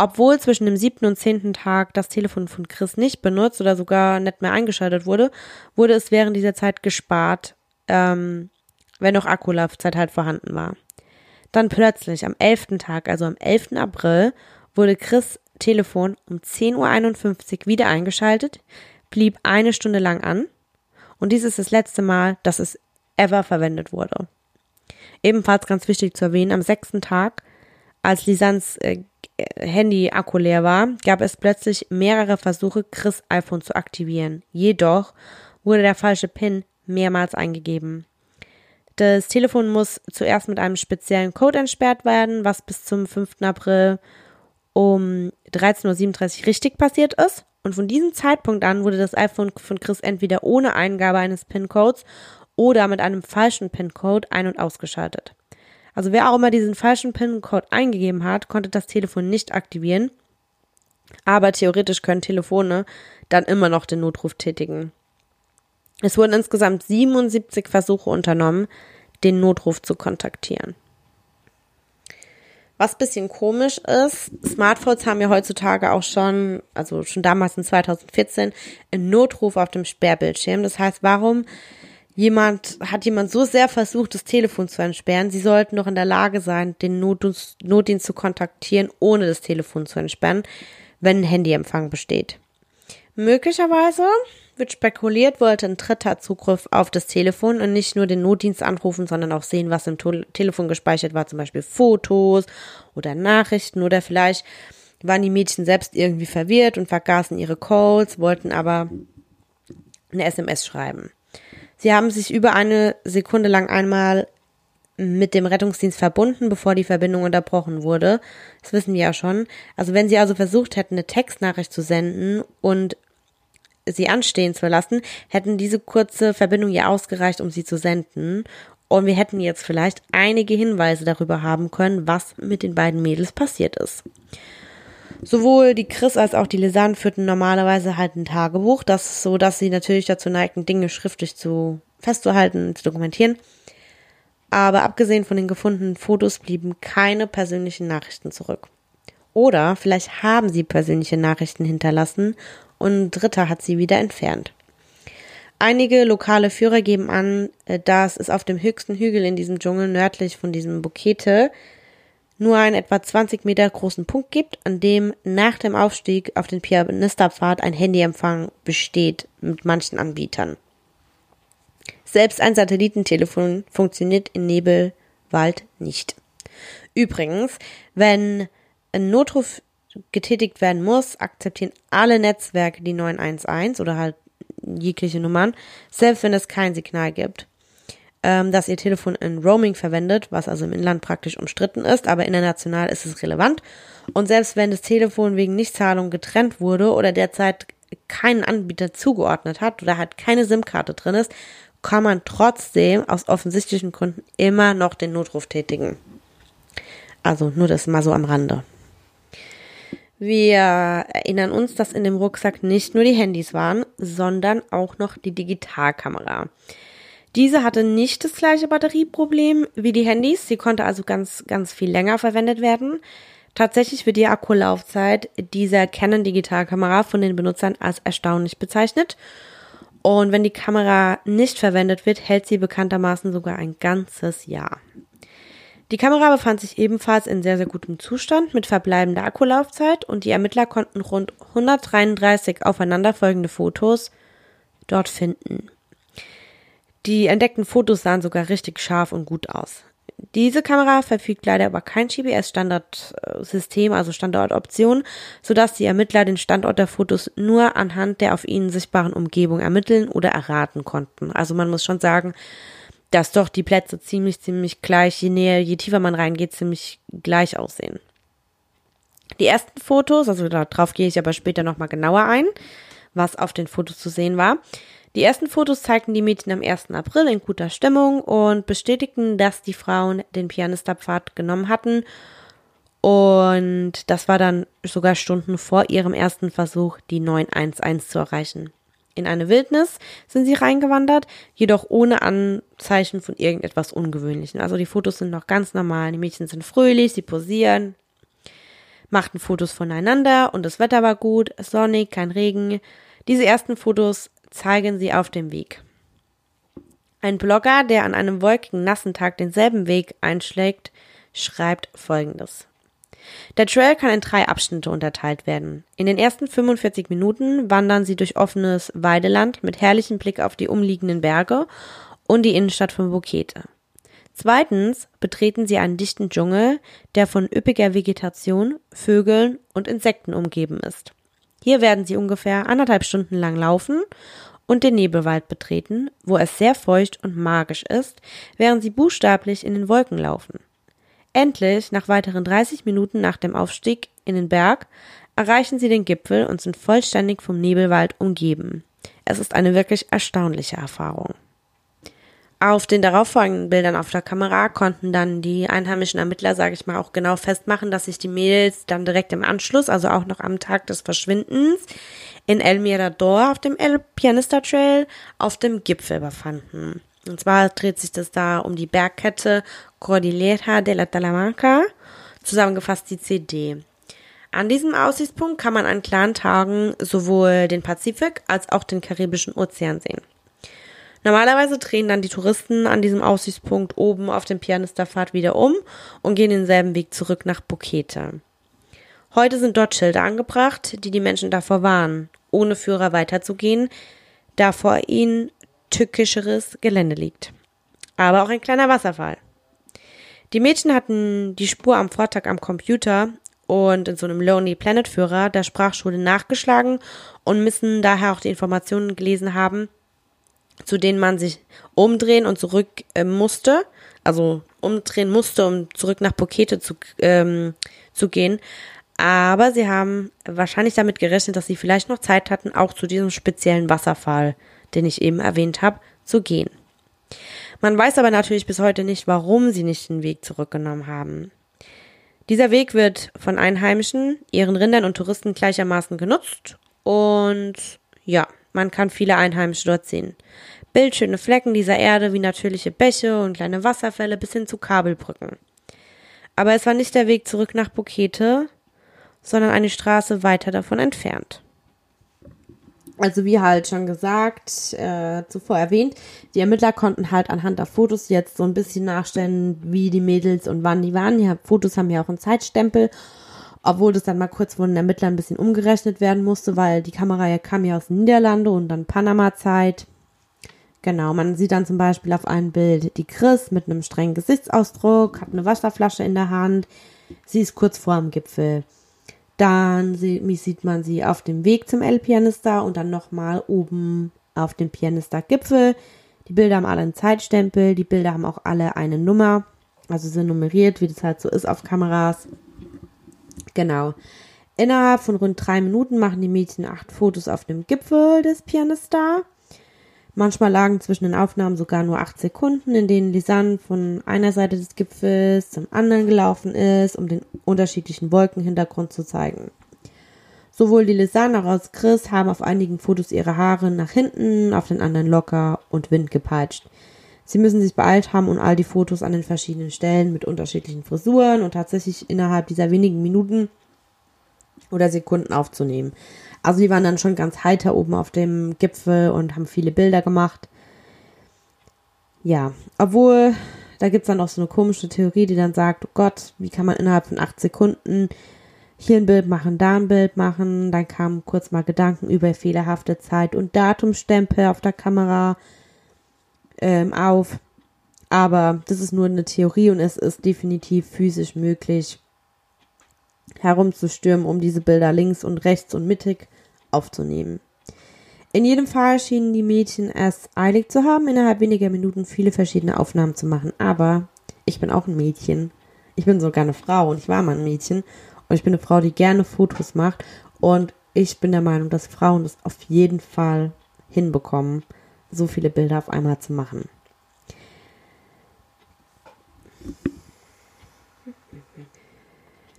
Obwohl zwischen dem siebten und zehnten Tag das Telefon von Chris nicht benutzt oder sogar nicht mehr eingeschaltet wurde, wurde es während dieser Zeit gespart, ähm, wenn noch Akkulaufzeit halt vorhanden war. Dann plötzlich am elften Tag, also am 11. April, wurde Chris Telefon um 10.51 Uhr wieder eingeschaltet, blieb eine Stunde lang an und dies ist das letzte Mal, dass es ever verwendet wurde. Ebenfalls ganz wichtig zu erwähnen, am sechsten Tag, als Lisans äh, Handy-Akku leer war, gab es plötzlich mehrere Versuche, Chris iPhone zu aktivieren. Jedoch wurde der falsche PIN mehrmals eingegeben. Das Telefon muss zuerst mit einem speziellen Code entsperrt werden, was bis zum 5. April um 13.37 Uhr richtig passiert ist. Und von diesem Zeitpunkt an wurde das iPhone von Chris entweder ohne Eingabe eines PIN-Codes oder mit einem falschen PIN-Code ein- und ausgeschaltet. Also wer auch immer diesen falschen PIN-Code eingegeben hat, konnte das Telefon nicht aktivieren. Aber theoretisch können Telefone dann immer noch den Notruf tätigen. Es wurden insgesamt 77 Versuche unternommen, den Notruf zu kontaktieren. Was bisschen komisch ist, Smartphones haben ja heutzutage auch schon, also schon damals in 2014, einen Notruf auf dem Sperrbildschirm. Das heißt, warum jemand, hat jemand so sehr versucht, das Telefon zu entsperren? Sie sollten doch in der Lage sein, den Notdienst, zu kontaktieren, ohne das Telefon zu entsperren, wenn ein Handyempfang besteht. Möglicherweise wird spekuliert, wollte ein dritter Zugriff auf das Telefon und nicht nur den Notdienst anrufen, sondern auch sehen, was im to Telefon gespeichert war, zum Beispiel Fotos oder Nachrichten oder vielleicht waren die Mädchen selbst irgendwie verwirrt und vergaßen ihre Calls, wollten aber eine SMS schreiben. Sie haben sich über eine Sekunde lang einmal mit dem Rettungsdienst verbunden, bevor die Verbindung unterbrochen wurde. Das wissen wir ja schon. Also wenn sie also versucht hätten, eine Textnachricht zu senden und sie anstehen zu lassen, hätten diese kurze Verbindung ja ausgereicht, um sie zu senden. Und wir hätten jetzt vielleicht einige Hinweise darüber haben können, was mit den beiden Mädels passiert ist. Sowohl die Chris als auch die Lisanne führten normalerweise halt ein Tagebuch, das so, dass sie natürlich dazu neigten, Dinge schriftlich zu festzuhalten, zu dokumentieren. Aber abgesehen von den gefundenen Fotos blieben keine persönlichen Nachrichten zurück. Oder vielleicht haben sie persönliche Nachrichten hinterlassen und ein Dritter hat sie wieder entfernt. Einige lokale Führer geben an, äh, dass es auf dem höchsten Hügel in diesem Dschungel nördlich von diesem Bukete nur einen etwa 20 Meter großen Punkt gibt, an dem nach dem Aufstieg auf den Pianistapfad ein Handyempfang besteht mit manchen Anbietern. Selbst ein Satellitentelefon funktioniert in Nebelwald nicht. Übrigens, wenn ein Notruf getätigt werden muss, akzeptieren alle Netzwerke die 911 oder halt jegliche Nummern, selbst wenn es kein Signal gibt. Ähm, dass ihr Telefon in Roaming verwendet, was also im Inland praktisch umstritten ist, aber international ist es relevant. Und selbst wenn das Telefon wegen Nichtzahlung getrennt wurde oder derzeit keinen Anbieter zugeordnet hat oder halt keine SIM-Karte drin ist, kann man trotzdem aus offensichtlichen Gründen immer noch den Notruf tätigen. Also nur das mal so am Rande. Wir erinnern uns, dass in dem Rucksack nicht nur die Handys waren, sondern auch noch die Digitalkamera. Diese hatte nicht das gleiche Batterieproblem wie die Handys. Sie konnte also ganz, ganz viel länger verwendet werden. Tatsächlich wird die Akkulaufzeit dieser Canon Digitalkamera von den Benutzern als erstaunlich bezeichnet. Und wenn die Kamera nicht verwendet wird, hält sie bekanntermaßen sogar ein ganzes Jahr. Die Kamera befand sich ebenfalls in sehr, sehr gutem Zustand mit verbleibender Akkulaufzeit und die Ermittler konnten rund 133 aufeinanderfolgende Fotos dort finden. Die entdeckten Fotos sahen sogar richtig scharf und gut aus. Diese Kamera verfügt leider über kein GPS-Standardsystem, also Standortoption, sodass die Ermittler den Standort der Fotos nur anhand der auf ihnen sichtbaren Umgebung ermitteln oder erraten konnten. Also man muss schon sagen, dass doch die Plätze ziemlich, ziemlich gleich, je näher, je tiefer man reingeht, ziemlich gleich aussehen. Die ersten Fotos, also darauf gehe ich aber später nochmal genauer ein, was auf den Fotos zu sehen war. Die ersten Fotos zeigten die Mädchen am 1. April in guter Stimmung und bestätigten, dass die Frauen den Pianistapfad genommen hatten. Und das war dann sogar Stunden vor ihrem ersten Versuch, die 911 zu erreichen. In eine Wildnis sind sie reingewandert, jedoch ohne Anzeichen von irgendetwas Ungewöhnlichem. Also die Fotos sind noch ganz normal. Die Mädchen sind fröhlich, sie posieren. machten Fotos voneinander und das Wetter war gut, sonnig, kein Regen. Diese ersten Fotos zeigen sie auf dem Weg. Ein Blogger, der an einem wolkigen, nassen Tag denselben Weg einschlägt, schreibt folgendes. Der Trail kann in drei Abschnitte unterteilt werden. In den ersten 45 Minuten wandern sie durch offenes Weideland mit herrlichem Blick auf die umliegenden Berge und die Innenstadt von Bukete. Zweitens betreten sie einen dichten Dschungel, der von üppiger Vegetation, Vögeln und Insekten umgeben ist. Hier werden sie ungefähr anderthalb Stunden lang laufen und den Nebelwald betreten, wo es sehr feucht und magisch ist, während sie buchstäblich in den Wolken laufen. Endlich, nach weiteren 30 Minuten nach dem Aufstieg in den Berg, erreichen sie den Gipfel und sind vollständig vom Nebelwald umgeben. Es ist eine wirklich erstaunliche Erfahrung. Auf den darauffolgenden Bildern auf der Kamera konnten dann die einheimischen Ermittler, sage ich mal, auch genau festmachen, dass sich die Mädels dann direkt im Anschluss, also auch noch am Tag des Verschwindens, in El Mirador auf dem El Pianista Trail auf dem Gipfel befanden. Und zwar dreht sich das da um die Bergkette Cordillera de la Talamanca, zusammengefasst die CD. An diesem Aussichtspunkt kann man an klaren Tagen sowohl den Pazifik als auch den Karibischen Ozean sehen. Normalerweise drehen dann die Touristen an diesem Aussichtspunkt oben auf dem Pianistapfad wieder um und gehen denselben Weg zurück nach Bukete. Heute sind dort Schilder angebracht, die die Menschen davor warnen, ohne Führer weiterzugehen, da vor ihnen tückischeres Gelände liegt. Aber auch ein kleiner Wasserfall. Die Mädchen hatten die Spur am Vortag am Computer und in so einem Lonely Planet Führer der Sprachschule nachgeschlagen und müssen daher auch die Informationen gelesen haben, zu denen man sich umdrehen und zurück äh, musste, also umdrehen musste, um zurück nach Pokete zu, ähm, zu gehen. Aber sie haben wahrscheinlich damit gerechnet, dass sie vielleicht noch Zeit hatten, auch zu diesem speziellen Wasserfall, den ich eben erwähnt habe, zu gehen. Man weiß aber natürlich bis heute nicht, warum sie nicht den Weg zurückgenommen haben. Dieser Weg wird von Einheimischen, ihren Rindern und Touristen gleichermaßen genutzt und ja, man kann viele Einheimische dort sehen. Bildschöne Flecken dieser Erde wie natürliche Bäche und kleine Wasserfälle bis hin zu Kabelbrücken. Aber es war nicht der Weg zurück nach Bukete, sondern eine Straße weiter davon entfernt. Also wie halt schon gesagt, äh, zuvor erwähnt, die Ermittler konnten halt anhand der Fotos jetzt so ein bisschen nachstellen, wie die Mädels und wann die waren. Die Fotos haben ja auch einen Zeitstempel obwohl das dann mal kurz von den Ermittlern ein bisschen umgerechnet werden musste, weil die Kamera ja kam ja aus den Niederlande und dann Panama-Zeit. Genau, man sieht dann zum Beispiel auf einem Bild die Chris mit einem strengen Gesichtsausdruck, hat eine Wasserflasche in der Hand. Sie ist kurz vor dem Gipfel. Dann sieht man sie auf dem Weg zum El Pianista und dann nochmal oben auf dem Pianista-Gipfel. Die Bilder haben alle einen Zeitstempel, die Bilder haben auch alle eine Nummer, also sind nummeriert, wie das halt so ist auf Kameras. Genau. Innerhalb von rund drei Minuten machen die Mädchen acht Fotos auf dem Gipfel des Pianista. Manchmal lagen zwischen den Aufnahmen sogar nur acht Sekunden, in denen Lisanne von einer Seite des Gipfels zum anderen gelaufen ist, um den unterschiedlichen Wolkenhintergrund zu zeigen. Sowohl die Lisanne als auch Chris haben auf einigen Fotos ihre Haare nach hinten, auf den anderen locker und Wind gepeitscht. Sie müssen sich beeilt haben und all die Fotos an den verschiedenen Stellen mit unterschiedlichen Frisuren und tatsächlich innerhalb dieser wenigen Minuten oder Sekunden aufzunehmen. Also die waren dann schon ganz heiter oben auf dem Gipfel und haben viele Bilder gemacht. Ja, obwohl, da gibt es dann auch so eine komische Theorie, die dann sagt, oh Gott, wie kann man innerhalb von acht Sekunden hier ein Bild machen, da ein Bild machen. Dann kamen kurz mal Gedanken über fehlerhafte Zeit und Datumstempel auf der Kamera ähm, auf. Aber das ist nur eine Theorie und es ist definitiv physisch möglich, herumzustürmen, um diese Bilder links und rechts und mittig aufzunehmen. In jedem Fall schienen die Mädchen es eilig zu haben, innerhalb weniger Minuten viele verschiedene Aufnahmen zu machen. Aber ich bin auch ein Mädchen. Ich bin sogar eine Frau und ich war mal ein Mädchen. Und ich bin eine Frau, die gerne Fotos macht. Und ich bin der Meinung, dass Frauen das auf jeden Fall hinbekommen so viele Bilder auf einmal zu machen.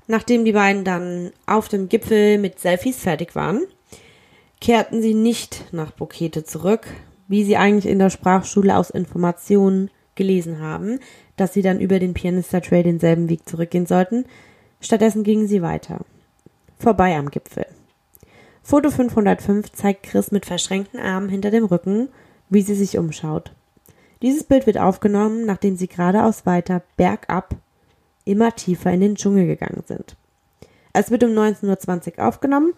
Nachdem die beiden dann auf dem Gipfel mit Selfies fertig waren, kehrten sie nicht nach Bukete zurück, wie sie eigentlich in der Sprachschule aus Informationen gelesen haben, dass sie dann über den Pianista Trail denselben Weg zurückgehen sollten. Stattdessen gingen sie weiter. vorbei am Gipfel. Foto 505 zeigt Chris mit verschränkten Armen hinter dem Rücken, wie sie sich umschaut. Dieses Bild wird aufgenommen, nachdem sie geradeaus weiter bergab immer tiefer in den Dschungel gegangen sind. Es wird um 19.20 Uhr aufgenommen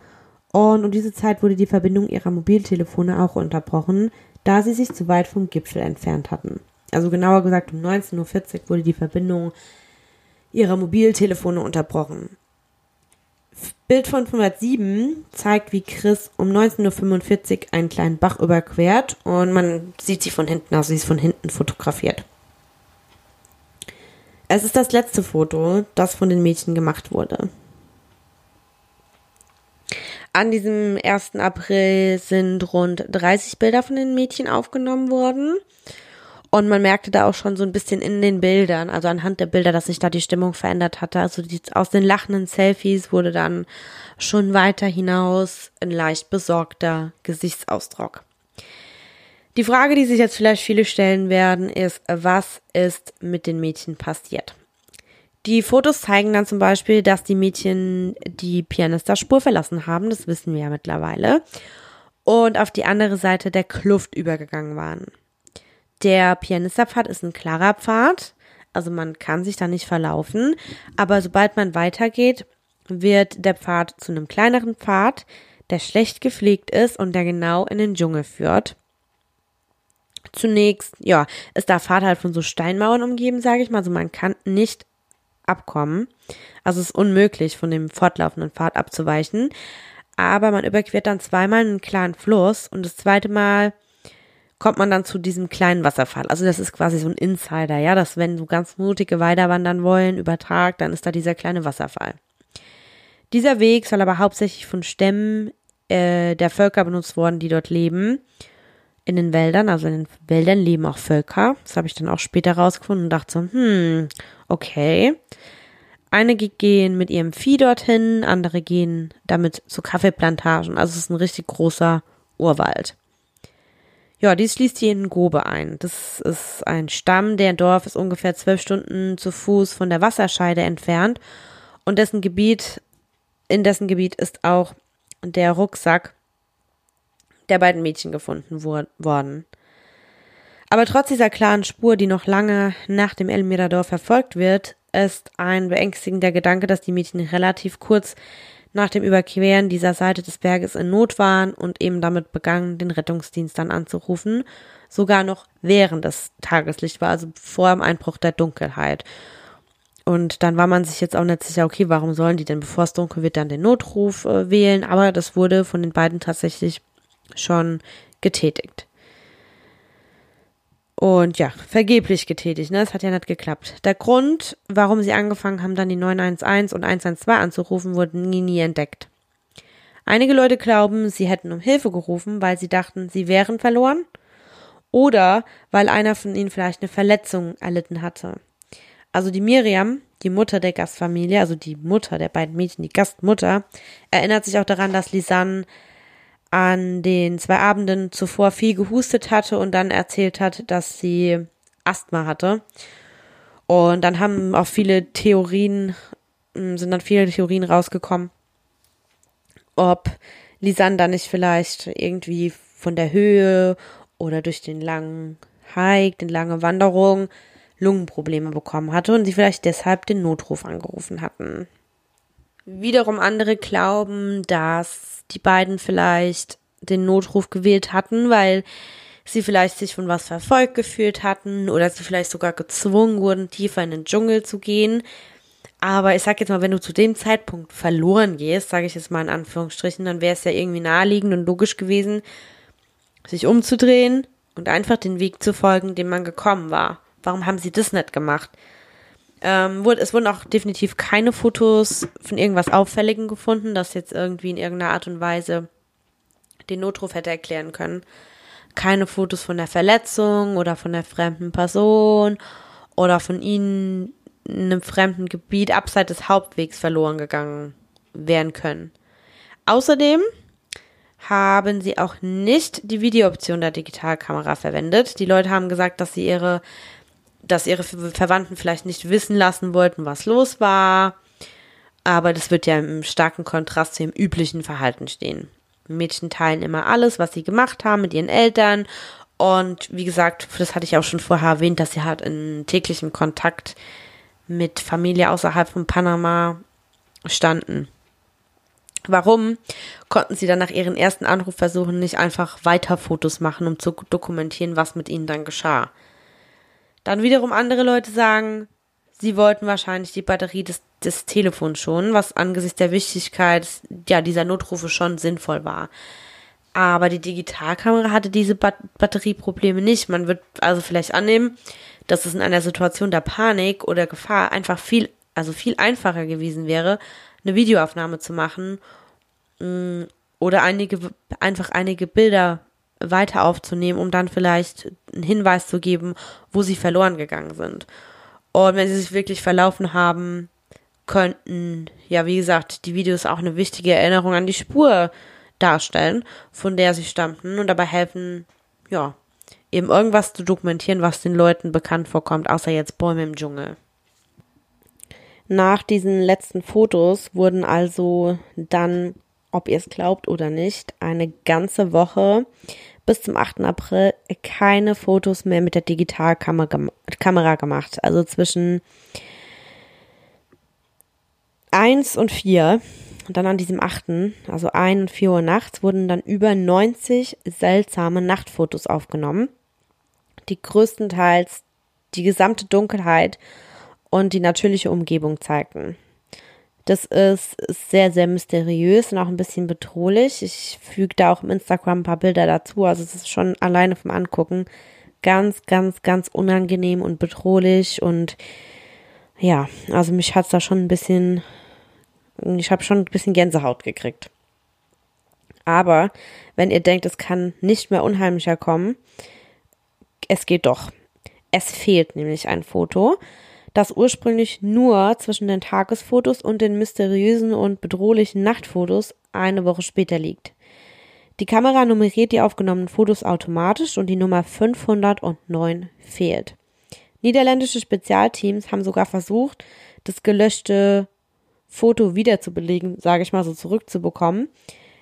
und um diese Zeit wurde die Verbindung ihrer Mobiltelefone auch unterbrochen, da sie sich zu weit vom Gipfel entfernt hatten. Also genauer gesagt um 19.40 Uhr wurde die Verbindung ihrer Mobiltelefone unterbrochen. Bild von 507 zeigt, wie Chris um 19.45 Uhr einen kleinen Bach überquert und man sieht sie von hinten, also sie ist von hinten fotografiert. Es ist das letzte Foto, das von den Mädchen gemacht wurde. An diesem 1. April sind rund 30 Bilder von den Mädchen aufgenommen worden. Und man merkte da auch schon so ein bisschen in den Bildern, also anhand der Bilder, dass sich da die Stimmung verändert hatte. Also die, aus den lachenden Selfies wurde dann schon weiter hinaus ein leicht besorgter Gesichtsausdruck. Die Frage, die sich jetzt vielleicht viele stellen werden, ist, was ist mit den Mädchen passiert? Die Fotos zeigen dann zum Beispiel, dass die Mädchen die Pianisterspur verlassen haben, das wissen wir ja mittlerweile, und auf die andere Seite der Kluft übergegangen waren. Der Pianisterpfad ist ein klarer Pfad, also man kann sich da nicht verlaufen, aber sobald man weitergeht, wird der Pfad zu einem kleineren Pfad, der schlecht gepflegt ist und der genau in den Dschungel führt. Zunächst, ja, ist der Pfad halt von so Steinmauern umgeben, sage ich mal, also man kann nicht abkommen. Also es ist unmöglich, von dem fortlaufenden Pfad abzuweichen. Aber man überquert dann zweimal einen klaren Fluss und das zweite Mal kommt man dann zu diesem kleinen Wasserfall. Also das ist quasi so ein Insider, ja, dass wenn so ganz mutige Weider wandern wollen über Tag, dann ist da dieser kleine Wasserfall. Dieser Weg soll aber hauptsächlich von Stämmen äh, der Völker benutzt worden, die dort leben. In den Wäldern, also in den Wäldern leben auch Völker. Das habe ich dann auch später rausgefunden und dachte so, hm, okay. Einige gehen mit ihrem Vieh dorthin, andere gehen damit zu Kaffeeplantagen. Also es ist ein richtig großer Urwald. Ja, dies schließt hier in Gobe ein. Das ist ein Stamm, der Dorf ist ungefähr zwölf Stunden zu Fuß von der Wasserscheide entfernt und dessen Gebiet, in dessen Gebiet ist auch der Rucksack der beiden Mädchen gefunden worden. Aber trotz dieser klaren Spur, die noch lange nach dem El Mirador verfolgt wird, ist ein beängstigender Gedanke, dass die Mädchen relativ kurz nach dem Überqueren dieser Seite des Berges in Not waren und eben damit begangen, den Rettungsdienst dann anzurufen, sogar noch während das Tageslicht war, also vor dem Einbruch der Dunkelheit. Und dann war man sich jetzt auch nicht sicher, okay, warum sollen die denn, bevor es dunkel wird, dann den Notruf äh, wählen? Aber das wurde von den beiden tatsächlich schon getätigt. Und ja, vergeblich getätigt, ne? Es hat ja nicht geklappt. Der Grund, warum sie angefangen haben, dann die 911 und 112 anzurufen, wurde nie, nie entdeckt. Einige Leute glauben, sie hätten um Hilfe gerufen, weil sie dachten, sie wären verloren. Oder weil einer von ihnen vielleicht eine Verletzung erlitten hatte. Also die Miriam, die Mutter der Gastfamilie, also die Mutter der beiden Mädchen, die Gastmutter, erinnert sich auch daran, dass Lisanne an den zwei Abenden zuvor viel gehustet hatte und dann erzählt hat, dass sie Asthma hatte. Und dann haben auch viele Theorien, hm, sind dann viele Theorien rausgekommen, ob Lisander nicht vielleicht irgendwie von der Höhe oder durch den langen Hike, den lange Wanderung Lungenprobleme bekommen hatte und sie vielleicht deshalb den Notruf angerufen hatten. Wiederum andere glauben, dass die beiden vielleicht den Notruf gewählt hatten, weil sie vielleicht sich von was verfolgt gefühlt hatten oder sie vielleicht sogar gezwungen wurden, tiefer in den Dschungel zu gehen. Aber ich sag jetzt mal, wenn du zu dem Zeitpunkt verloren gehst, sage ich jetzt mal in Anführungsstrichen, dann wäre es ja irgendwie naheliegend und logisch gewesen, sich umzudrehen und einfach den Weg zu folgen, den man gekommen war. Warum haben sie das nicht gemacht? Ähm, wurde, es wurden auch definitiv keine Fotos von irgendwas Auffälligem gefunden, das jetzt irgendwie in irgendeiner Art und Weise den Notruf hätte erklären können. Keine Fotos von der Verletzung oder von der fremden Person oder von ihnen in einem fremden Gebiet abseits des Hauptwegs verloren gegangen werden können. Außerdem haben sie auch nicht die Videooption der Digitalkamera verwendet. Die Leute haben gesagt, dass sie ihre dass ihre Verwandten vielleicht nicht wissen lassen wollten, was los war. aber das wird ja im starken Kontrast zu ihrem üblichen Verhalten stehen. Mädchen teilen immer alles, was sie gemacht haben mit ihren Eltern. Und wie gesagt, das hatte ich auch schon vorher erwähnt, dass sie halt in täglichem Kontakt mit Familie außerhalb von Panama standen. Warum konnten sie dann nach ihren ersten Anrufversuchen nicht einfach weiter Fotos machen, um zu dokumentieren, was mit ihnen dann geschah? Dann wiederum andere Leute sagen, sie wollten wahrscheinlich die Batterie des, des Telefons schonen, was angesichts der Wichtigkeit ja, dieser Notrufe schon sinnvoll war. Aber die Digitalkamera hatte diese Bat Batterieprobleme nicht. Man wird also vielleicht annehmen, dass es in einer Situation der Panik oder Gefahr einfach viel, also viel einfacher gewesen wäre, eine Videoaufnahme zu machen mm, oder einige, einfach einige Bilder weiter aufzunehmen, um dann vielleicht einen Hinweis zu geben, wo sie verloren gegangen sind. Und wenn sie sich wirklich verlaufen haben, könnten, ja, wie gesagt, die Videos auch eine wichtige Erinnerung an die Spur darstellen, von der sie stammten und dabei helfen, ja, eben irgendwas zu dokumentieren, was den Leuten bekannt vorkommt, außer jetzt Bäume im Dschungel. Nach diesen letzten Fotos wurden also dann, ob ihr es glaubt oder nicht, eine ganze Woche bis zum 8. April keine Fotos mehr mit der Digitalkamera gemacht. Also zwischen 1 und 4, und dann an diesem 8., also 1 und 4 Uhr nachts, wurden dann über 90 seltsame Nachtfotos aufgenommen, die größtenteils die gesamte Dunkelheit und die natürliche Umgebung zeigten. Das ist sehr, sehr mysteriös und auch ein bisschen bedrohlich. Ich füge da auch im Instagram ein paar Bilder dazu. Also es ist schon alleine vom Angucken ganz, ganz, ganz unangenehm und bedrohlich. Und ja, also mich hat es da schon ein bisschen, ich habe schon ein bisschen Gänsehaut gekriegt. Aber wenn ihr denkt, es kann nicht mehr unheimlicher kommen, es geht doch. Es fehlt nämlich ein Foto das ursprünglich nur zwischen den Tagesfotos und den mysteriösen und bedrohlichen Nachtfotos eine Woche später liegt. Die Kamera nummeriert die aufgenommenen Fotos automatisch und die Nummer 509 fehlt. Niederländische Spezialteams haben sogar versucht, das gelöschte Foto wiederzubelegen, sage ich mal so, zurückzubekommen.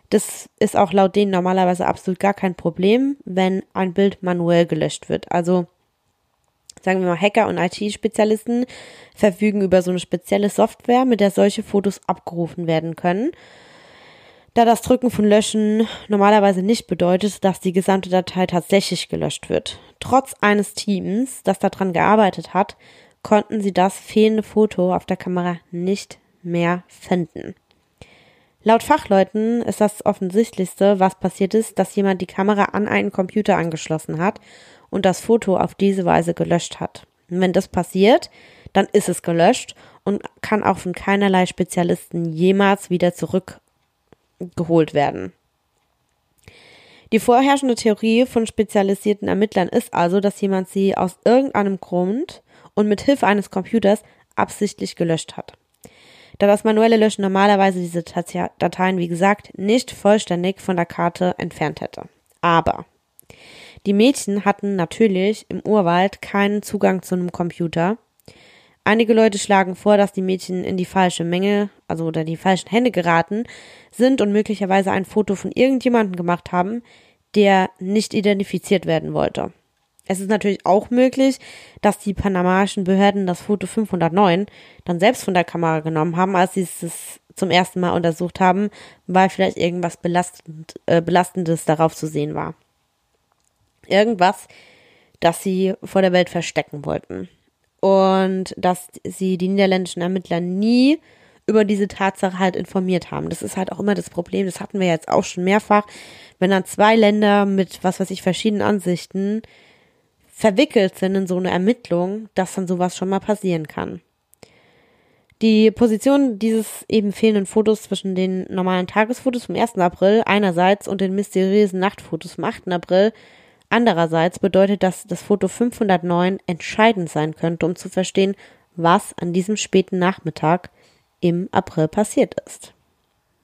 Das ist auch laut denen normalerweise absolut gar kein Problem, wenn ein Bild manuell gelöscht wird. Also sagen wir mal Hacker und IT-Spezialisten verfügen über so eine spezielle Software, mit der solche Fotos abgerufen werden können. Da das Drücken von Löschen normalerweise nicht bedeutet, dass die gesamte Datei tatsächlich gelöscht wird. Trotz eines Teams, das daran gearbeitet hat, konnten sie das fehlende Foto auf der Kamera nicht mehr finden. Laut Fachleuten ist das offensichtlichste, was passiert ist, dass jemand die Kamera an einen Computer angeschlossen hat und das Foto auf diese Weise gelöscht hat. Und wenn das passiert, dann ist es gelöscht und kann auch von keinerlei Spezialisten jemals wieder zurückgeholt werden. Die vorherrschende Theorie von spezialisierten Ermittlern ist also, dass jemand sie aus irgendeinem Grund und mit Hilfe eines Computers absichtlich gelöscht hat. Da das manuelle Löschen normalerweise diese Dateien, wie gesagt, nicht vollständig von der Karte entfernt hätte. Aber die Mädchen hatten natürlich im Urwald keinen Zugang zu einem Computer. Einige Leute schlagen vor, dass die Mädchen in die falsche Menge, also oder die falschen Hände geraten sind und möglicherweise ein Foto von irgendjemandem gemacht haben, der nicht identifiziert werden wollte. Es ist natürlich auch möglich, dass die panamaischen Behörden das Foto 509 dann selbst von der Kamera genommen haben, als sie es zum ersten Mal untersucht haben, weil vielleicht irgendwas belastend, äh, Belastendes darauf zu sehen war irgendwas, das sie vor der Welt verstecken wollten. Und dass sie die niederländischen Ermittler nie über diese Tatsache halt informiert haben. Das ist halt auch immer das Problem. Das hatten wir jetzt auch schon mehrfach. Wenn dann zwei Länder mit, was weiß ich, verschiedenen Ansichten verwickelt sind in so eine Ermittlung, dass dann sowas schon mal passieren kann. Die Position dieses eben fehlenden Fotos zwischen den normalen Tagesfotos vom 1. April einerseits und den mysteriösen Nachtfotos vom 8. April Andererseits bedeutet das, dass Foto 509 entscheidend sein könnte, um zu verstehen, was an diesem späten Nachmittag im April passiert ist.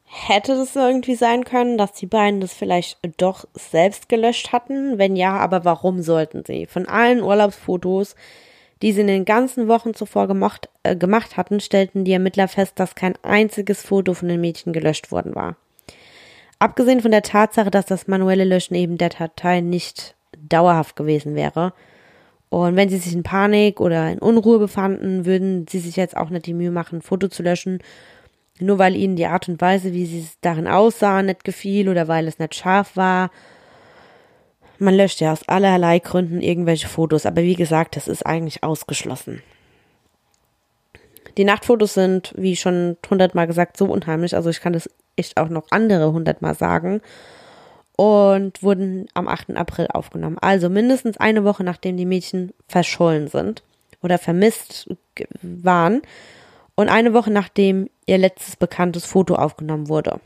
Hätte es irgendwie sein können, dass die beiden das vielleicht doch selbst gelöscht hatten? Wenn ja, aber warum sollten sie? Von allen Urlaubsfotos, die sie in den ganzen Wochen zuvor gemocht, äh, gemacht hatten, stellten die Ermittler fest, dass kein einziges Foto von den Mädchen gelöscht worden war. Abgesehen von der Tatsache, dass das manuelle Löschen eben der Datei nicht dauerhaft gewesen wäre. Und wenn sie sich in Panik oder in Unruhe befanden, würden sie sich jetzt auch nicht die Mühe machen, ein Foto zu löschen, nur weil ihnen die Art und Weise, wie sie darin aussahen, nicht gefiel oder weil es nicht scharf war man löscht ja aus allerlei Gründen irgendwelche Fotos, aber wie gesagt, das ist eigentlich ausgeschlossen. Die Nachtfotos sind, wie schon hundertmal gesagt, so unheimlich. Also ich kann das echt auch noch andere hundertmal sagen. Und wurden am 8. April aufgenommen. Also mindestens eine Woche nachdem die Mädchen verschollen sind oder vermisst waren. Und eine Woche nachdem ihr letztes bekanntes Foto aufgenommen wurde.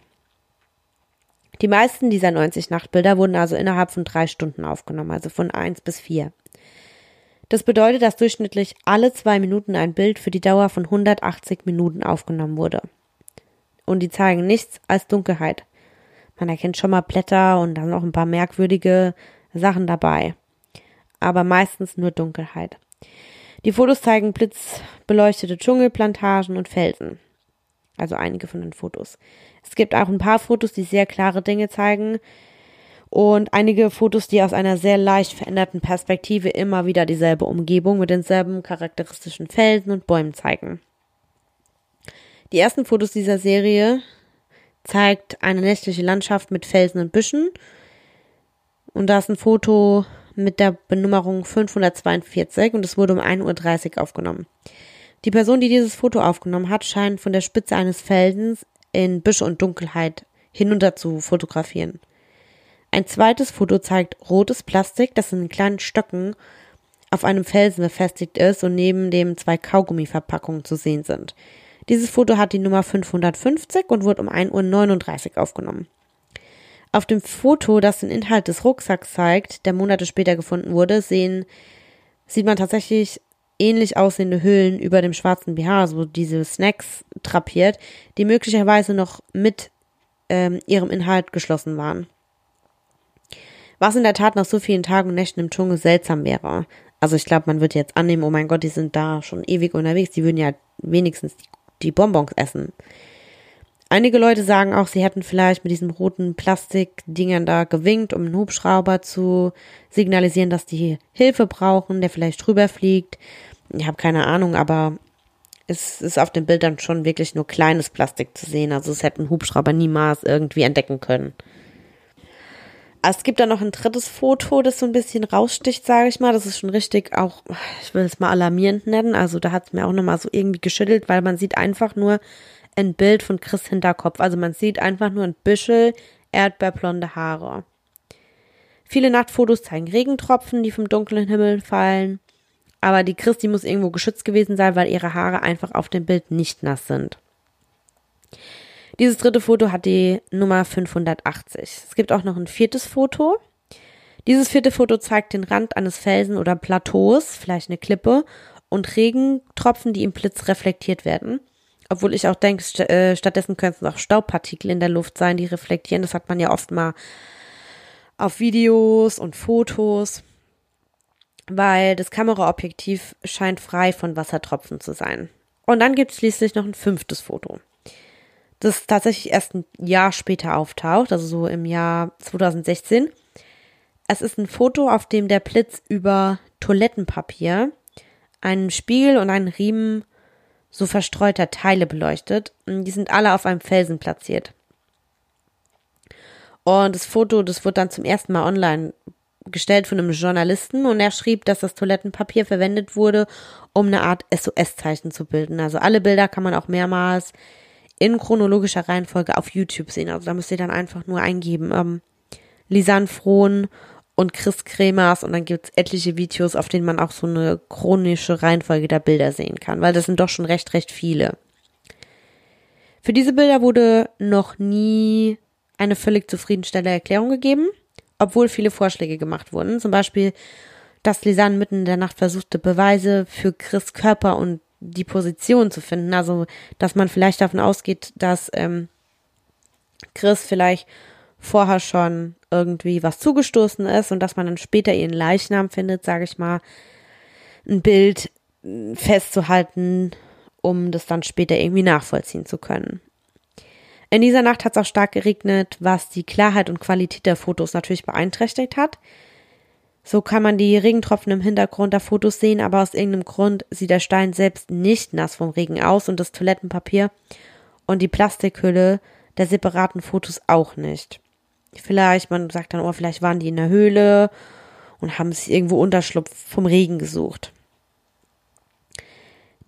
Die meisten dieser 90 Nachtbilder wurden also innerhalb von drei Stunden aufgenommen, also von eins bis vier. Das bedeutet, dass durchschnittlich alle zwei Minuten ein Bild für die Dauer von 180 Minuten aufgenommen wurde. Und die zeigen nichts als Dunkelheit. Man erkennt schon mal Blätter und dann noch ein paar merkwürdige Sachen dabei. Aber meistens nur Dunkelheit. Die Fotos zeigen blitzbeleuchtete Dschungelplantagen und Felsen. Also einige von den Fotos. Es gibt auch ein paar Fotos, die sehr klare Dinge zeigen und einige Fotos, die aus einer sehr leicht veränderten Perspektive immer wieder dieselbe Umgebung mit denselben charakteristischen Felsen und Bäumen zeigen. Die ersten Fotos dieser Serie zeigt eine nächtliche Landschaft mit Felsen und Büschen. Und da ist ein Foto mit der Benummerung 542 und es wurde um 1.30 Uhr aufgenommen. Die Person, die dieses Foto aufgenommen hat, scheint von der Spitze eines Felsens in Büsche und Dunkelheit hinunter zu fotografieren. Ein zweites Foto zeigt rotes Plastik, das in kleinen Stöcken auf einem Felsen befestigt ist und neben dem zwei Kaugummiverpackungen zu sehen sind. Dieses Foto hat die Nummer 550 und wurde um 1.39 Uhr aufgenommen. Auf dem Foto, das den Inhalt des Rucksacks zeigt, der Monate später gefunden wurde, sehen, sieht man tatsächlich ähnlich aussehende Hüllen über dem schwarzen BH, so diese Snacks drapiert, die möglicherweise noch mit ähm, ihrem Inhalt geschlossen waren. Was in der Tat nach so vielen Tagen und Nächten im Dschungel seltsam wäre. Also ich glaube, man wird jetzt annehmen, oh mein Gott, die sind da schon ewig unterwegs, die würden ja wenigstens die, die Bonbons essen. Einige Leute sagen auch, sie hätten vielleicht mit diesen roten Plastikdingern da gewinkt, um einen Hubschrauber zu signalisieren, dass die Hilfe brauchen, der vielleicht drüber fliegt. Ich habe keine Ahnung, aber es ist auf den Bildern schon wirklich nur kleines Plastik zu sehen. Also es hätten Hubschrauber niemals irgendwie entdecken können. Es gibt da noch ein drittes Foto, das so ein bisschen raussticht, sage ich mal. Das ist schon richtig auch, ich will es mal alarmierend nennen. Also da hat es mir auch nochmal so irgendwie geschüttelt, weil man sieht einfach nur ein Bild von Chris Hinterkopf. Also man sieht einfach nur ein Büschel erdbeerblonde Haare. Viele Nachtfotos zeigen Regentropfen, die vom dunklen Himmel fallen. Aber die Christi muss irgendwo geschützt gewesen sein, weil ihre Haare einfach auf dem Bild nicht nass sind. Dieses dritte Foto hat die Nummer 580. Es gibt auch noch ein viertes Foto. Dieses vierte Foto zeigt den Rand eines Felsen oder Plateaus, vielleicht eine Klippe, und Regentropfen, die im Blitz reflektiert werden. Obwohl ich auch denke, st äh, stattdessen könnten es auch Staubpartikel in der Luft sein, die reflektieren. Das hat man ja oft mal auf Videos und Fotos weil das Kameraobjektiv scheint frei von Wassertropfen zu sein. Und dann gibt es schließlich noch ein fünftes Foto, das tatsächlich erst ein Jahr später auftaucht, also so im Jahr 2016. Es ist ein Foto, auf dem der Blitz über Toilettenpapier, einen Spiegel und einen Riemen so verstreuter Teile beleuchtet. Die sind alle auf einem Felsen platziert. Und das Foto, das wird dann zum ersten Mal online gestellt von einem Journalisten und er schrieb, dass das Toilettenpapier verwendet wurde, um eine Art SOS-Zeichen zu bilden. Also alle Bilder kann man auch mehrmals in chronologischer Reihenfolge auf YouTube sehen. Also da müsst ihr dann einfach nur eingeben, ähm, Lisanne Frohn und Chris Kremers und dann gibt's etliche Videos, auf denen man auch so eine chronische Reihenfolge der Bilder sehen kann, weil das sind doch schon recht, recht viele. Für diese Bilder wurde noch nie eine völlig zufriedenstellende Erklärung gegeben obwohl viele Vorschläge gemacht wurden. Zum Beispiel, dass Lisanne mitten in der Nacht versuchte, Beweise für Chris Körper und die Position zu finden. Also, dass man vielleicht davon ausgeht, dass ähm, Chris vielleicht vorher schon irgendwie was zugestoßen ist und dass man dann später ihren Leichnam findet, sage ich mal. Ein Bild, festzuhalten, um das dann später irgendwie nachvollziehen zu können. In dieser Nacht hat es auch stark geregnet, was die Klarheit und Qualität der Fotos natürlich beeinträchtigt hat. So kann man die Regentropfen im Hintergrund der Fotos sehen, aber aus irgendeinem Grund sieht der Stein selbst nicht nass vom Regen aus und das Toilettenpapier und die Plastikhülle der separaten Fotos auch nicht. Vielleicht, man sagt dann, oh, vielleicht waren die in der Höhle und haben sich irgendwo Unterschlupf vom Regen gesucht.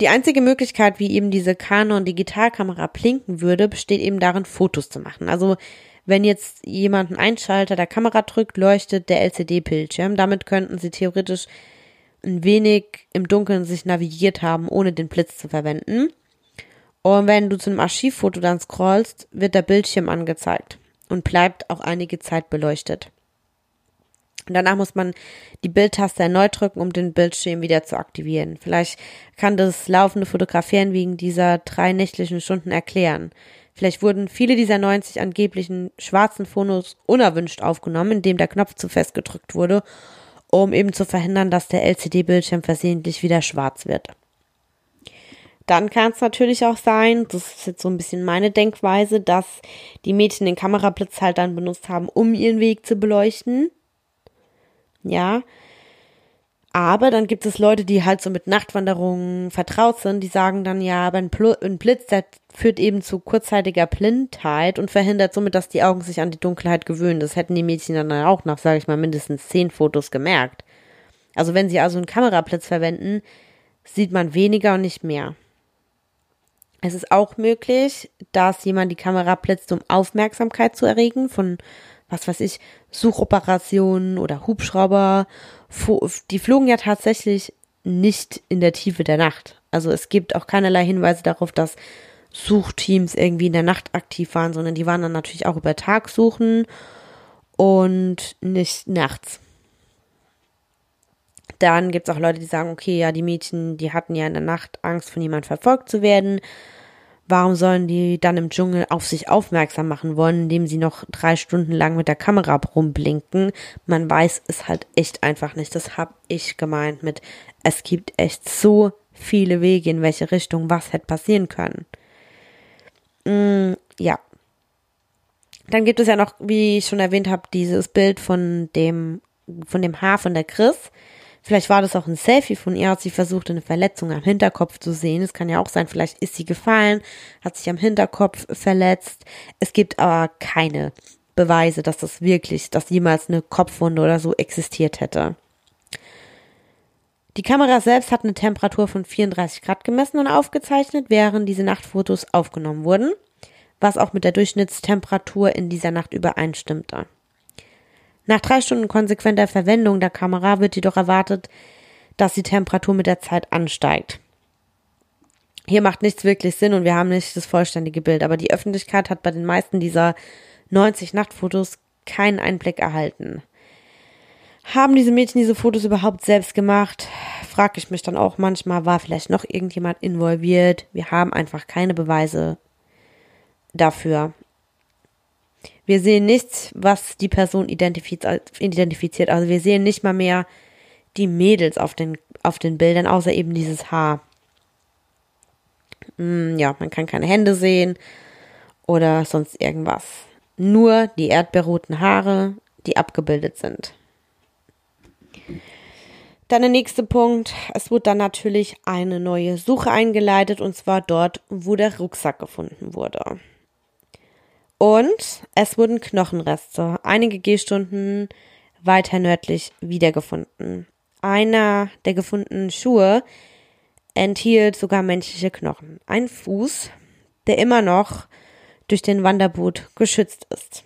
Die einzige Möglichkeit, wie eben diese Canon Digitalkamera blinken würde, besteht eben darin, Fotos zu machen. Also wenn jetzt jemand einen Einschalter der Kamera drückt, leuchtet der LCD-Bildschirm. Damit könnten sie theoretisch ein wenig im Dunkeln sich navigiert haben, ohne den Blitz zu verwenden. Und wenn du zu einem Archivfoto dann scrollst, wird der Bildschirm angezeigt und bleibt auch einige Zeit beleuchtet. Danach muss man die Bildtaste erneut drücken, um den Bildschirm wieder zu aktivieren. Vielleicht kann das laufende Fotografieren wegen dieser drei nächtlichen Stunden erklären. Vielleicht wurden viele dieser 90 angeblichen schwarzen Fotos unerwünscht aufgenommen, indem der Knopf zu fest gedrückt wurde, um eben zu verhindern, dass der LCD-Bildschirm versehentlich wieder schwarz wird. Dann kann es natürlich auch sein, das ist jetzt so ein bisschen meine Denkweise, dass die Mädchen den Kamerablitz halt dann benutzt haben, um ihren Weg zu beleuchten. Ja, aber dann gibt es Leute, die halt so mit Nachtwanderungen vertraut sind, die sagen dann ja, aber ein, Blitz, der führt eben zu kurzzeitiger Blindheit und verhindert somit, dass die Augen sich an die Dunkelheit gewöhnen. Das hätten die Mädchen dann auch nach, sage ich mal, mindestens zehn Fotos gemerkt. Also wenn sie also einen Kamerablitz verwenden, sieht man weniger und nicht mehr. Es ist auch möglich, dass jemand die Kamera blitzt, um Aufmerksamkeit zu erregen von, was weiß ich, Suchoperationen oder Hubschrauber die flogen ja tatsächlich nicht in der Tiefe der Nacht. Also es gibt auch keinerlei Hinweise darauf, dass Suchteams irgendwie in der Nacht aktiv waren, sondern die waren dann natürlich auch über Tag suchen und nicht nachts. Dann gibt es auch Leute, die sagen, okay, ja, die Mädchen, die hatten ja in der Nacht Angst, von jemand verfolgt zu werden. Warum sollen die dann im Dschungel auf sich aufmerksam machen wollen, indem sie noch drei Stunden lang mit der Kamera rumblinken? Man weiß es halt echt einfach nicht. Das hab ich gemeint mit, es gibt echt so viele Wege, in welche Richtung was hätte passieren können. Mm, ja. Dann gibt es ja noch, wie ich schon erwähnt habe, dieses Bild von dem, von dem Haar von der Chris. Vielleicht war das auch ein Selfie von ihr, hat sie versucht, eine Verletzung am Hinterkopf zu sehen. Es kann ja auch sein, vielleicht ist sie gefallen, hat sich am Hinterkopf verletzt. Es gibt aber keine Beweise, dass das wirklich, dass jemals eine Kopfwunde oder so existiert hätte. Die Kamera selbst hat eine Temperatur von 34 Grad gemessen und aufgezeichnet, während diese Nachtfotos aufgenommen wurden, was auch mit der Durchschnittstemperatur in dieser Nacht übereinstimmte. Nach drei Stunden konsequenter Verwendung der Kamera wird jedoch erwartet, dass die Temperatur mit der Zeit ansteigt. Hier macht nichts wirklich Sinn und wir haben nicht das vollständige Bild, aber die Öffentlichkeit hat bei den meisten dieser 90 Nachtfotos keinen Einblick erhalten. Haben diese Mädchen diese Fotos überhaupt selbst gemacht? Frag ich mich dann auch manchmal, war vielleicht noch irgendjemand involviert? Wir haben einfach keine Beweise dafür. Wir sehen nichts, was die Person identifiziert. Also wir sehen nicht mal mehr die Mädels auf den, auf den Bildern, außer eben dieses Haar. Hm, ja, man kann keine Hände sehen oder sonst irgendwas. Nur die erdbeerroten Haare, die abgebildet sind. Dann der nächste Punkt. Es wurde dann natürlich eine neue Suche eingeleitet und zwar dort, wo der Rucksack gefunden wurde. Und es wurden Knochenreste einige Gehstunden weiter nördlich wiedergefunden. Einer der gefundenen Schuhe enthielt sogar menschliche Knochen. Ein Fuß, der immer noch durch den Wanderboot geschützt ist.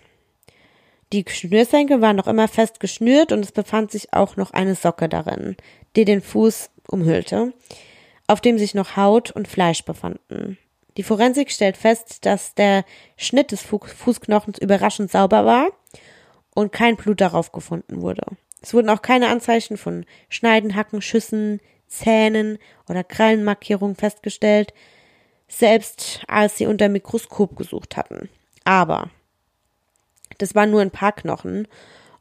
Die Schnürsenkel waren noch immer fest geschnürt und es befand sich auch noch eine Socke darin, die den Fuß umhüllte, auf dem sich noch Haut und Fleisch befanden. Die Forensik stellt fest, dass der Schnitt des Fußknochens überraschend sauber war und kein Blut darauf gefunden wurde. Es wurden auch keine Anzeichen von Schneiden, Hacken, Schüssen, Zähnen oder Krallenmarkierungen festgestellt, selbst als sie unter Mikroskop gesucht hatten. Aber das waren nur ein paar Knochen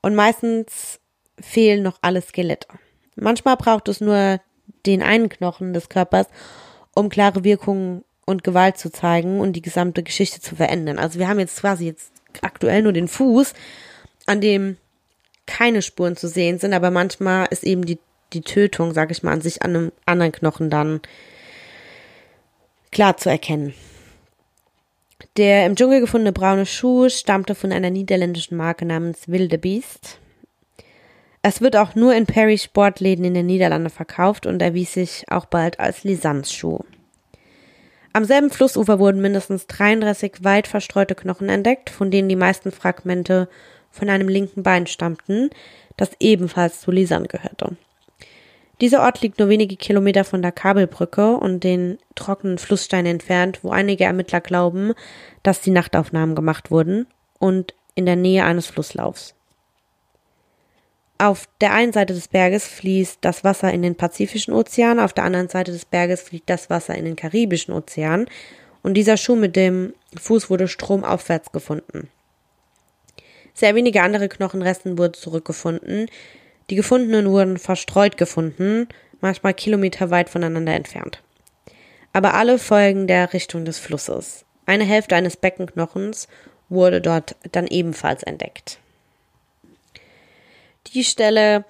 und meistens fehlen noch alle Skelette. Manchmal braucht es nur den einen Knochen des Körpers, um klare Wirkungen und Gewalt zu zeigen und die gesamte Geschichte zu verändern. Also wir haben jetzt quasi jetzt aktuell nur den Fuß, an dem keine Spuren zu sehen sind, aber manchmal ist eben die, die Tötung, sag ich mal, an sich an einem anderen Knochen dann klar zu erkennen. Der im Dschungel gefundene braune Schuh stammte von einer niederländischen Marke namens Wilde Beast. Es wird auch nur in Perry Sportläden in den Niederlanden verkauft und erwies sich auch bald als Lisanz-Schuh. Am selben Flussufer wurden mindestens 33 weit verstreute Knochen entdeckt, von denen die meisten Fragmente von einem linken Bein stammten, das ebenfalls zu Lisan gehörte. Dieser Ort liegt nur wenige Kilometer von der Kabelbrücke und den trockenen Flusssteinen entfernt, wo einige Ermittler glauben, dass die Nachtaufnahmen gemacht wurden und in der Nähe eines Flusslaufs. Auf der einen Seite des Berges fließt das Wasser in den Pazifischen Ozean, auf der anderen Seite des Berges fließt das Wasser in den Karibischen Ozean und dieser Schuh mit dem Fuß wurde stromaufwärts gefunden. Sehr wenige andere Knochenresten wurden zurückgefunden. Die gefundenen wurden verstreut gefunden, manchmal kilometerweit voneinander entfernt. Aber alle folgen der Richtung des Flusses. Eine Hälfte eines Beckenknochens wurde dort dann ebenfalls entdeckt. Die Stelle,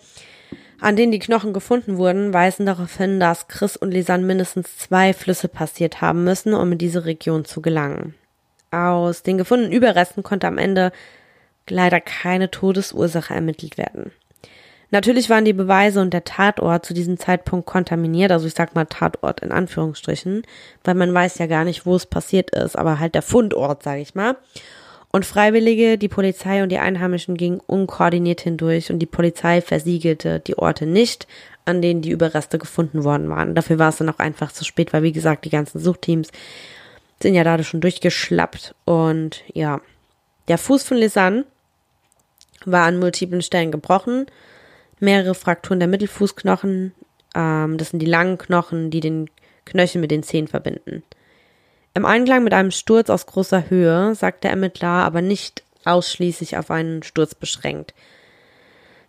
an denen die Knochen gefunden wurden, weisen darauf hin, dass Chris und Lisanne mindestens zwei Flüsse passiert haben müssen, um in diese Region zu gelangen. Aus den gefundenen Überresten konnte am Ende leider keine Todesursache ermittelt werden. Natürlich waren die Beweise und der Tatort zu diesem Zeitpunkt kontaminiert, also ich sag mal Tatort in Anführungsstrichen, weil man weiß ja gar nicht, wo es passiert ist, aber halt der Fundort, sage ich mal. Und Freiwillige, die Polizei und die Einheimischen gingen unkoordiniert hindurch und die Polizei versiegelte die Orte nicht, an denen die Überreste gefunden worden waren. Dafür war es dann auch einfach zu spät, weil wie gesagt, die ganzen Suchteams sind ja dadurch schon durchgeschlappt und ja. Der Fuß von Lisanne war an multiplen Stellen gebrochen. Mehrere Frakturen der Mittelfußknochen, ähm, das sind die langen Knochen, die den Knöchel mit den Zehen verbinden. Im Einklang mit einem Sturz aus großer Höhe sagt der Ermittler aber nicht ausschließlich auf einen Sturz beschränkt,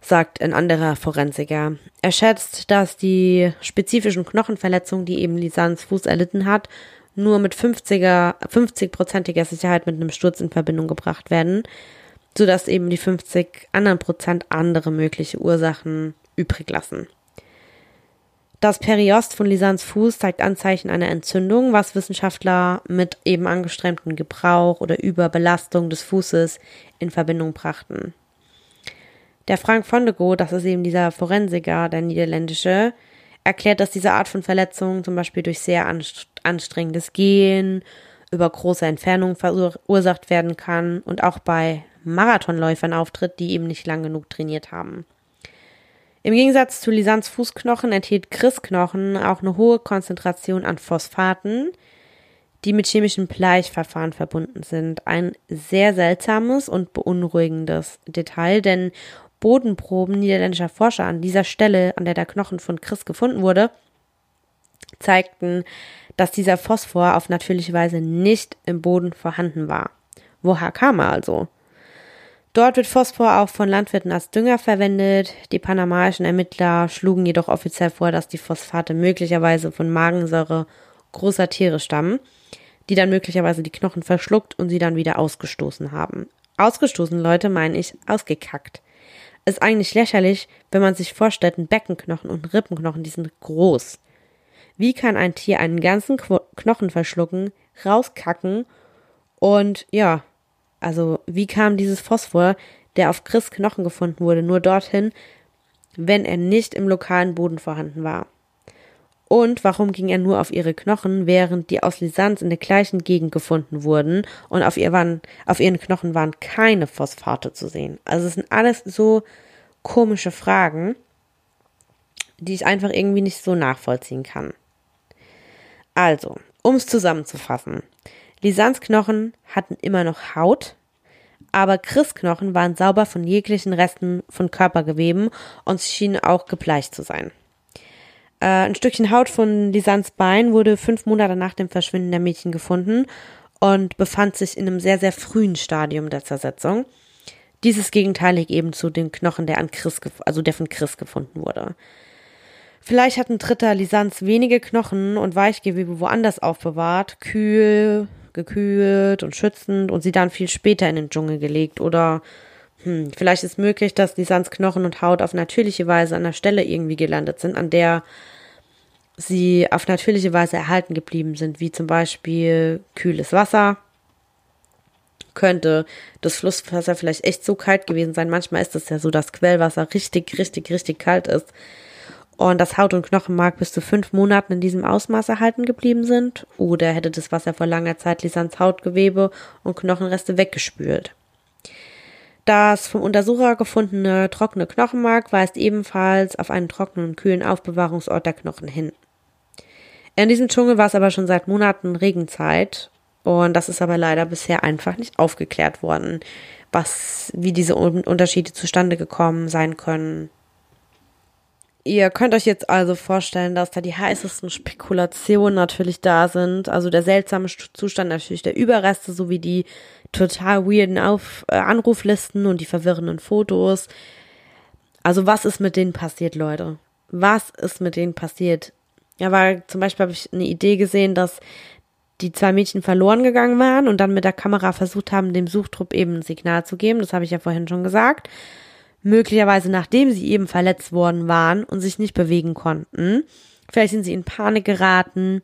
sagt ein anderer Forensiker. Er schätzt, dass die spezifischen Knochenverletzungen, die eben Lisans Fuß erlitten hat, nur mit 50er, 50-prozentiger Sicherheit mit einem Sturz in Verbindung gebracht werden sodass eben die 50 anderen Prozent andere mögliche Ursachen übrig lassen. Das Periost von Lisans Fuß zeigt Anzeichen einer Entzündung, was Wissenschaftler mit eben angestrengtem Gebrauch oder Überbelastung des Fußes in Verbindung brachten. Der Frank Fondego, das ist eben dieser Forensiker, der niederländische, erklärt, dass diese Art von Verletzung zum Beispiel durch sehr anstrengendes Gehen über große Entfernungen verursacht werden kann und auch bei Marathonläufern auftritt, die eben nicht lang genug trainiert haben. Im Gegensatz zu Lisans Fußknochen enthielt Chris Knochen auch eine hohe Konzentration an Phosphaten, die mit chemischen Bleichverfahren verbunden sind. Ein sehr seltsames und beunruhigendes Detail, denn Bodenproben niederländischer Forscher an dieser Stelle, an der der Knochen von Chris gefunden wurde, zeigten, dass dieser Phosphor auf natürliche Weise nicht im Boden vorhanden war. Woher kam er also? Dort wird Phosphor auch von Landwirten als Dünger verwendet. Die panamaischen Ermittler schlugen jedoch offiziell vor, dass die Phosphate möglicherweise von Magensäure großer Tiere stammen, die dann möglicherweise die Knochen verschluckt und sie dann wieder ausgestoßen haben. Ausgestoßen, Leute, meine ich ausgekackt. Ist eigentlich lächerlich, wenn man sich vorstellt, ein Beckenknochen und Rippenknochen, die sind groß. Wie kann ein Tier einen ganzen Knochen verschlucken, rauskacken und ja, also wie kam dieses Phosphor, der auf Chris Knochen gefunden wurde, nur dorthin, wenn er nicht im lokalen Boden vorhanden war? Und warum ging er nur auf ihre Knochen, während die aus Lisanz in der gleichen Gegend gefunden wurden und auf, ihr waren, auf ihren Knochen waren keine Phosphate zu sehen? Also es sind alles so komische Fragen, die ich einfach irgendwie nicht so nachvollziehen kann. Also, um es zusammenzufassen. Lisans Knochen hatten immer noch Haut, aber Chris Knochen waren sauber von jeglichen Resten von Körpergeweben und sie schienen auch gebleicht zu sein. Äh, ein Stückchen Haut von Lisans Bein wurde fünf Monate nach dem Verschwinden der Mädchen gefunden und befand sich in einem sehr, sehr frühen Stadium der Zersetzung. Dieses gegenteilig eben zu den Knochen, der an Chris, also der von Chris gefunden wurde. Vielleicht hat ein dritter Lisanz wenige Knochen und Weichgewebe woanders aufbewahrt, kühl, gekühlt und schützend und sie dann viel später in den Dschungel gelegt. Oder hm, vielleicht ist möglich, dass Lisans Knochen und Haut auf natürliche Weise an der Stelle irgendwie gelandet sind, an der sie auf natürliche Weise erhalten geblieben sind, wie zum Beispiel kühles Wasser. Könnte das Flusswasser vielleicht echt so kalt gewesen sein. Manchmal ist es ja so, dass Quellwasser richtig, richtig, richtig kalt ist und das Haut- und Knochenmark bis zu fünf Monaten in diesem Ausmaß erhalten geblieben sind, oder hätte das Wasser vor langer Zeit Lisans Hautgewebe und Knochenreste weggespült. Das vom Untersucher gefundene trockene Knochenmark weist ebenfalls auf einen trockenen und kühlen Aufbewahrungsort der Knochen hin. In diesem Dschungel war es aber schon seit Monaten Regenzeit und das ist aber leider bisher einfach nicht aufgeklärt worden, was, wie diese Unterschiede zustande gekommen sein können. Ihr könnt euch jetzt also vorstellen, dass da die heißesten Spekulationen natürlich da sind. Also der seltsame Zustand natürlich der Überreste sowie die total weirden Auf äh, Anruflisten und die verwirrenden Fotos. Also was ist mit denen passiert, Leute? Was ist mit denen passiert? Ja, weil zum Beispiel habe ich eine Idee gesehen, dass die zwei Mädchen verloren gegangen waren und dann mit der Kamera versucht haben, dem Suchtrupp eben ein Signal zu geben. Das habe ich ja vorhin schon gesagt möglicherweise nachdem sie eben verletzt worden waren und sich nicht bewegen konnten. Vielleicht sind sie in Panik geraten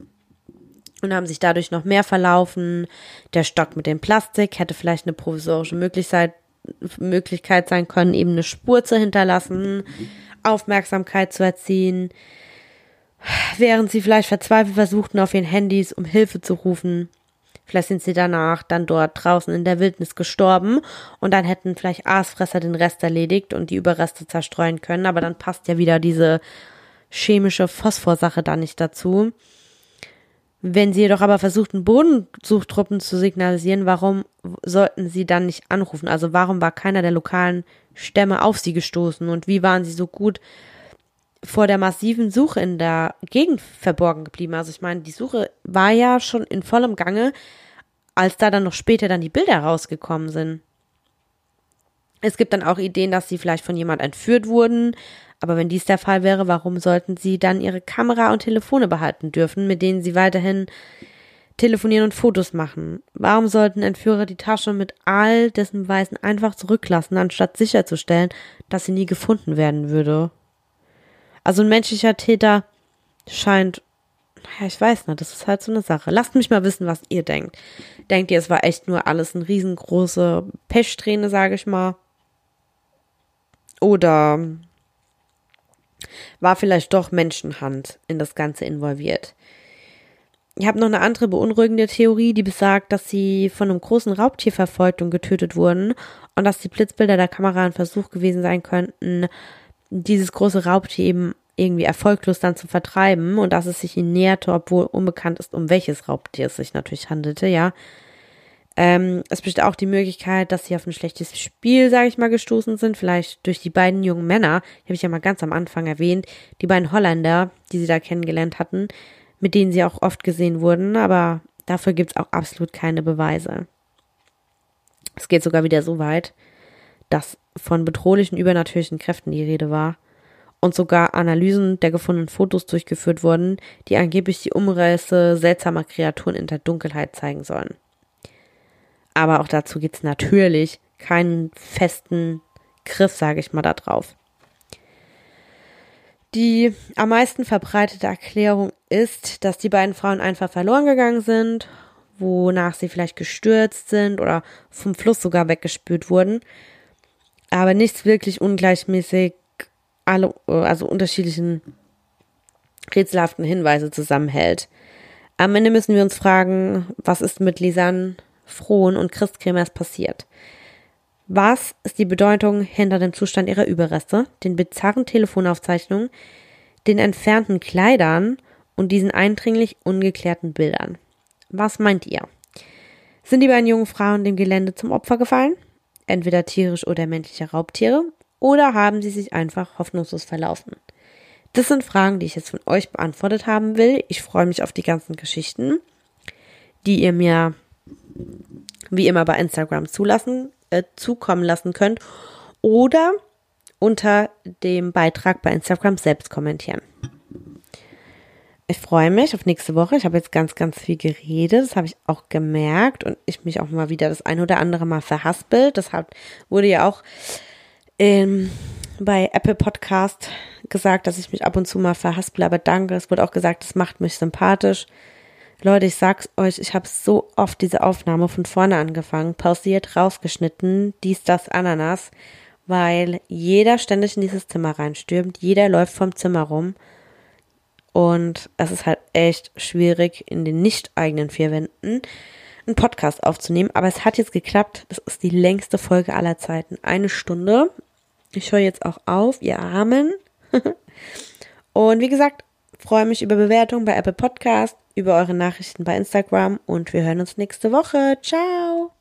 und haben sich dadurch noch mehr verlaufen. Der Stock mit dem Plastik hätte vielleicht eine provisorische Möglichkeit, sein können, eben eine Spur zu hinterlassen, Aufmerksamkeit zu erziehen, während sie vielleicht verzweifelt versuchten, auf ihren Handys um Hilfe zu rufen. Vielleicht sind sie danach dann dort draußen in der Wildnis gestorben und dann hätten vielleicht Aasfresser den Rest erledigt und die Überreste zerstreuen können, aber dann passt ja wieder diese chemische Phosphorsache da nicht dazu. Wenn sie jedoch aber versuchten, Bodensuchtruppen zu signalisieren, warum sollten sie dann nicht anrufen? Also warum war keiner der lokalen Stämme auf sie gestoßen und wie waren sie so gut vor der massiven Suche in der Gegend verborgen geblieben. Also ich meine, die Suche war ja schon in vollem Gange, als da dann noch später dann die Bilder rausgekommen sind. Es gibt dann auch Ideen, dass sie vielleicht von jemand entführt wurden. Aber wenn dies der Fall wäre, warum sollten sie dann ihre Kamera und Telefone behalten dürfen, mit denen sie weiterhin telefonieren und Fotos machen? Warum sollten Entführer die Tasche mit all dessen Beweisen einfach zurücklassen, anstatt sicherzustellen, dass sie nie gefunden werden würde? Also ein menschlicher Täter scheint, ja, ich weiß nicht, das ist halt so eine Sache. Lasst mich mal wissen, was ihr denkt. Denkt ihr, es war echt nur alles eine riesengroße Pechsträhne, sage ich mal? Oder war vielleicht doch Menschenhand in das Ganze involviert? Ich habe noch eine andere beunruhigende Theorie, die besagt, dass sie von einem großen Raubtier verfolgt und getötet wurden und dass die Blitzbilder der Kamera ein Versuch gewesen sein könnten, dieses große Raubtier eben irgendwie erfolglos dann zu vertreiben und dass es sich ihnen näherte, obwohl unbekannt ist, um welches Raubtier es sich natürlich handelte, ja. Ähm, es besteht auch die Möglichkeit, dass sie auf ein schlechtes Spiel, sage ich mal, gestoßen sind, vielleicht durch die beiden jungen Männer, die habe ich ja mal ganz am Anfang erwähnt, die beiden Holländer, die sie da kennengelernt hatten, mit denen sie auch oft gesehen wurden, aber dafür gibt es auch absolut keine Beweise. Es geht sogar wieder so weit, dass von bedrohlichen übernatürlichen Kräften die Rede war und sogar Analysen der gefundenen Fotos durchgeführt wurden, die angeblich die Umrisse seltsamer Kreaturen in der Dunkelheit zeigen sollen. Aber auch dazu gibt es natürlich keinen festen Griff, sage ich mal, da drauf. Die am meisten verbreitete Erklärung ist, dass die beiden Frauen einfach verloren gegangen sind, wonach sie vielleicht gestürzt sind oder vom Fluss sogar weggespült wurden aber nichts wirklich ungleichmäßig alle, also unterschiedlichen rätselhaften Hinweise zusammenhält. Am Ende müssen wir uns fragen, was ist mit Lisanne, Frohn und Christkremers passiert? Was ist die Bedeutung hinter dem Zustand ihrer Überreste, den bizarren Telefonaufzeichnungen, den entfernten Kleidern und diesen eindringlich ungeklärten Bildern? Was meint ihr? Sind die beiden jungen Frauen dem Gelände zum Opfer gefallen? Entweder tierisch oder menschliche Raubtiere, oder haben sie sich einfach hoffnungslos verlaufen? Das sind Fragen, die ich jetzt von euch beantwortet haben will. Ich freue mich auf die ganzen Geschichten, die ihr mir wie immer bei Instagram zulassen, äh, zukommen lassen könnt oder unter dem Beitrag bei Instagram selbst kommentieren. Ich freue mich auf nächste Woche. Ich habe jetzt ganz, ganz viel geredet. Das habe ich auch gemerkt und ich mich auch mal wieder das ein oder andere Mal verhaspelt. Das hat, wurde ja auch ähm, bei Apple Podcast gesagt, dass ich mich ab und zu mal verhaspel, aber danke. Es wurde auch gesagt, das macht mich sympathisch. Leute, ich sag's euch, ich habe so oft diese Aufnahme von vorne angefangen, pausiert, rausgeschnitten, dies, das, Ananas, weil jeder ständig in dieses Zimmer reinstürmt, jeder läuft vom Zimmer rum und es ist halt echt schwierig, in den nicht eigenen vier Wänden einen Podcast aufzunehmen. Aber es hat jetzt geklappt. Das ist die längste Folge aller Zeiten. Eine Stunde. Ich höre jetzt auch auf, ihr Armen. [LAUGHS] und wie gesagt, freue mich über Bewertungen bei Apple Podcast, über eure Nachrichten bei Instagram und wir hören uns nächste Woche. Ciao!